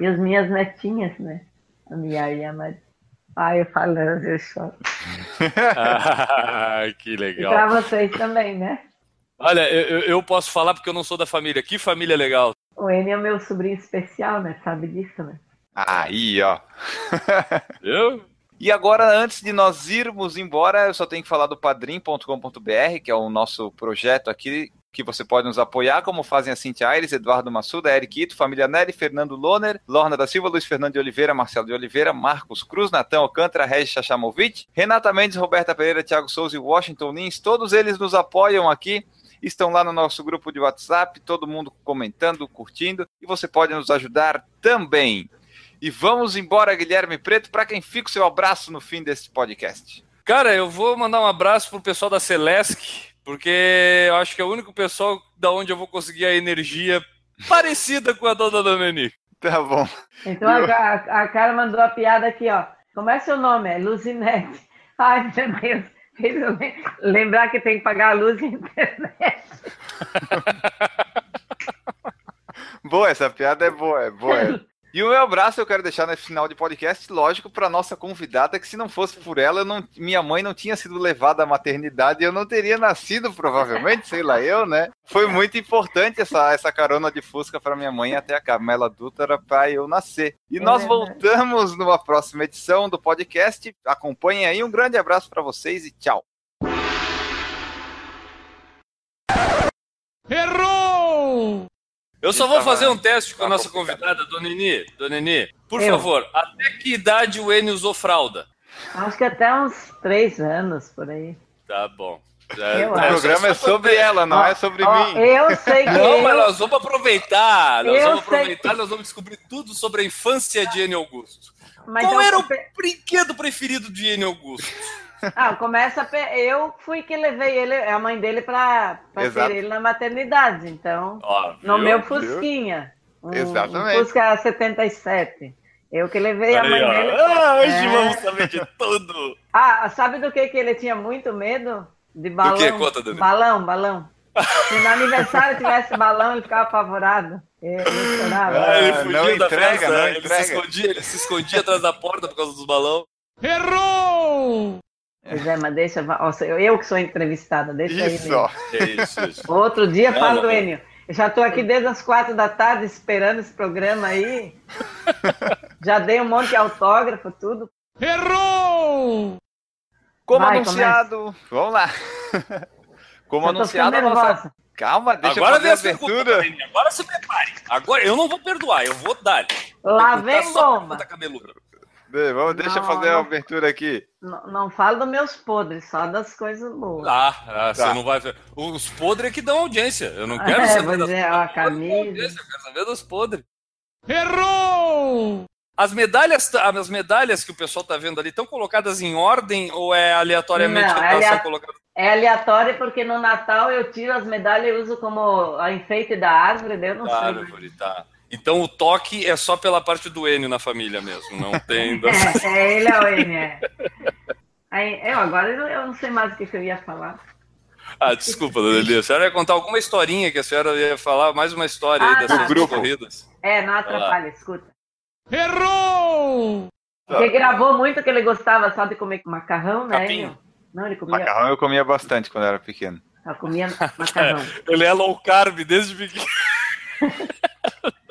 E as minhas netinhas, né? A Mia e a Mari. Ai, eu falando, eu choro. Ah, que E legal. para vocês também, né? Olha, eu, eu- posso falar porque eu não sou da família. Que família legal. O N é meu sobrinho especial, né? Sabe disso, né? Aí, ó. Eu? E agora, antes de nós irmos embora, eu só tenho que falar do padrim.com.br, que é o nosso projeto aqui, que você pode nos apoiar, como fazem a Cintia Aires, Eduardo Massuda, Eric Ito, Família Neri, Fernando Loner, Lorna da Silva, Luiz Fernando de Oliveira, Marcelo de Oliveira, Marcos Cruz, Natan Alcântara, Regis Chachamovic, Renata Mendes, Roberta Pereira, Thiago Souza e Washington Lins, todos eles nos apoiam aqui, estão lá no nosso grupo de WhatsApp, todo mundo comentando, curtindo, e você pode nos ajudar também. E vamos embora, Guilherme Preto, para quem fica o seu abraço no fim desse podcast. Cara, eu vou mandar um abraço pro pessoal da Celesc, porque eu acho que é o único pessoal da onde eu vou conseguir a energia parecida com a dona Neni. Tá bom. Então a, a, a cara mandou a piada aqui, ó. Como é seu nome? É Luzinete. Ai, meu Deus. Eu Lembrar que tem que pagar a luz e a internet. Boa, essa piada é boa, é boa. E o meu abraço eu quero deixar nesse final de podcast, lógico, para nossa convidada, que se não fosse por ela, eu não- minha mãe não tinha sido levada à maternidade e eu não teria nascido, provavelmente, sei lá eu, né? Foi muito importante essa, essa carona de Fusca para minha mãe até a Carmela Dutra para eu nascer. E É nós verdade. voltamos numa próxima edição do podcast. Acompanhem aí, um grande abraço para vocês e tchau. Errou! Eu só vou fazer um teste com a nossa convidada, Dona Neni. Dona Neni, por Eu. favor, até que idade o N usou fralda? Acho que até uns três anos por aí. Tá bom. Eu O programa é sobre ela, não é sobre Ó, mim. Eu sei que Não, eu, mas nós vamos aproveitar. Nós Eu vamos sei aproveitar, nós vamos descobrir tudo sobre a infância de N. Augusto. mas Qual eu- era o brinquedo preferido de N. Augusto? Ah, começa eu fui que levei ele, a mãe dele para ter ele na maternidade, então Ó, no viu? meu? Fusquinha, um, Exatamente. um Fusca 77. Eu que levei a Aí, mãe ó. dele. Ah, hoje É. vamos saber de tudo. Ah, sabe do que que ele tinha muito medo? De balão. quê? Conta, Dani. balão, balão. Se no aniversário tivesse balão, ele ficava apavorado. Ele. Ah, ele Ah, fugia não da entrega, festa, não ele entrega. se escondia, ele se escondia atrás da porta por causa dos balões. Errou! Pois é, mas deixa. Nossa, eu que sou entrevistada, deixa Isso, aí. ó. Isso, isso. Outro dia Não, fala não, do. Enio. Eu já estou aqui desde as quatro da tarde esperando esse programa aí. Já dei um monte de autógrafo, tudo. Errou! Como Vai, anunciado. Vamos lá. Como Eu anunciado, a nossa. Calma, deixa Agora eu vem fazer a abertura. Agora se prepare. Agora eu não vou perdoar, eu vou dar. Lá Perguntar vem bomba. cabeluda. Bem, Vamos, deixa eu Não, fazer a não. abertura aqui. Não, não falo dos meus podres, só das coisas boas. Ah, ah, você Tá. não vai. Os podres é que dão audiência. Eu não quero É, saber das é, a camisa. audiência, Eu quero saber dos podres. Errou! As medalhas, as medalhas que o pessoal tá vendo ali estão colocadas em ordem ou é aleatoriamente Não, que é alea- colocado? É aleatório porque no Natal eu tiro as medalhas e uso como a enfeite da árvore, eu não Da sei. árvore, tá. Então o toque é só pela parte do Enio na família mesmo, não tem. É, é, ele é o N, é. Aí, eu agora eu, eu não sei mais o que, que eu ia falar. Ah, desculpa, dona Elia. A senhora ia contar alguma historinha que a senhora ia falar, mais uma história aí Ah, dessas tá. grupo. corridas. É, não atrapalha, escuta. Errou! Porque gravou muito que ele gostava só de comer macarrão, né? Capim. Não, ele comia, Macarrão eu comia bastante quando era pequeno. só comia macarrão. Ele é low carb desde pequeno.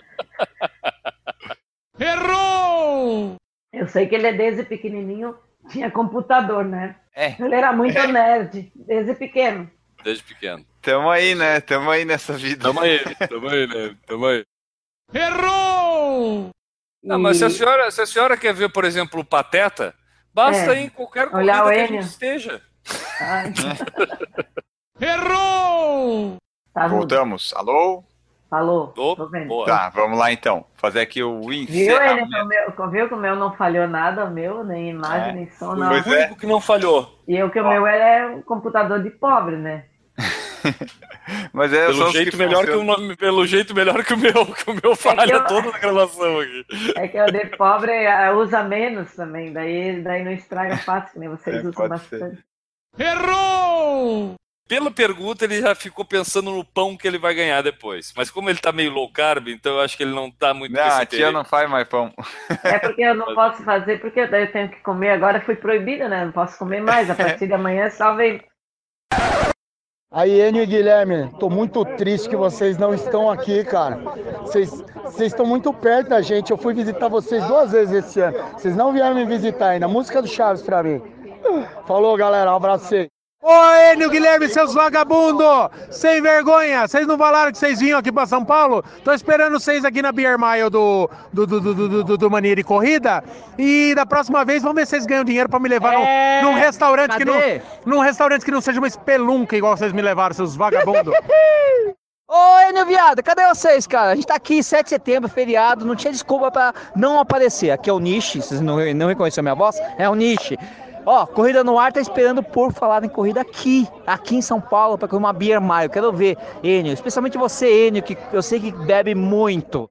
Errou! Eu sei que ele é desde pequenininho tinha computador, né? É. Ele era muito nerd, desde pequeno. Desde pequeno. Tamo aí, né? Tamo aí nessa vida. Tamo aí, tamo aí, né? Tamo aí. Errou! Não, mas se a senhora, se a senhora quer ver, por exemplo, o Pateta, basta É. ir em qualquer Olhar corrida que a gente esteja. Ai, Errou! tá. Voltamos. Alô? Falou. Vendo. boa. Tá, vamos lá então. Fazer aqui o Viu, encerramento. ele, o meu, viu que o meu não falhou nada, o meu, nem imagem, É. nem som, O não. Pois é. único que não falhou. E eu que o meu é um computador de pobre, né? Mas é Pelo jeito, que melhor que o nome, pelo jeito melhor que o meu, que o meu falha eu- toda na gravação aqui. É que o de pobre usa menos também, daí, daí não estraga fácil, que nem vocês É, usam bastante. Errou! Pela pergunta, ele já ficou pensando no pão que ele vai ganhar depois. Mas como ele tá meio low carb, então eu acho que ele não tá muito Não, esse a tia não faz mais pão. É porque eu não posso fazer, porque daí eu tenho que comer, agora fui proibida, né? Não posso comer mais, a partir de amanhã só vem. Aí, Enio e Guilherme, tô muito triste que vocês não estão aqui, cara. Vocês vocês estão muito perto da gente. Eu fui visitar vocês duas vezes esse ano. Vocês não vieram me visitar ainda. Música do Chaves pra mim. Falou, galera. Um abraço pra vocês. Ô, Enio Guilherme, seus vagabundos! Sem vergonha! Vocês não falaram que vocês vinham aqui pra São Paulo? Tô esperando vocês aqui na Beer Mile do, do, do, do, do, do, do Mania de Corrida. E da próxima vez, vamos ver se vocês ganham dinheiro pra me levar num- É, num, restaurante que não, cadê? num restaurante que não seja uma espelunca igual vocês me levaram, seus vagabundos. Ô, Enio Viado, cadê vocês, cara? A gente tá aqui, 7 de setembro, feriado, não tinha desculpa pra não aparecer. Aqui é o Niche, vocês não, não reconheceram minha voz? É o Niche. Ó, Corrida no Ar tá esperando por falar em corrida aqui, aqui em São Paulo, pra correr uma Beer Mile. Quero ver, Enio, especialmente você, Enio, que eu sei que bebe muito.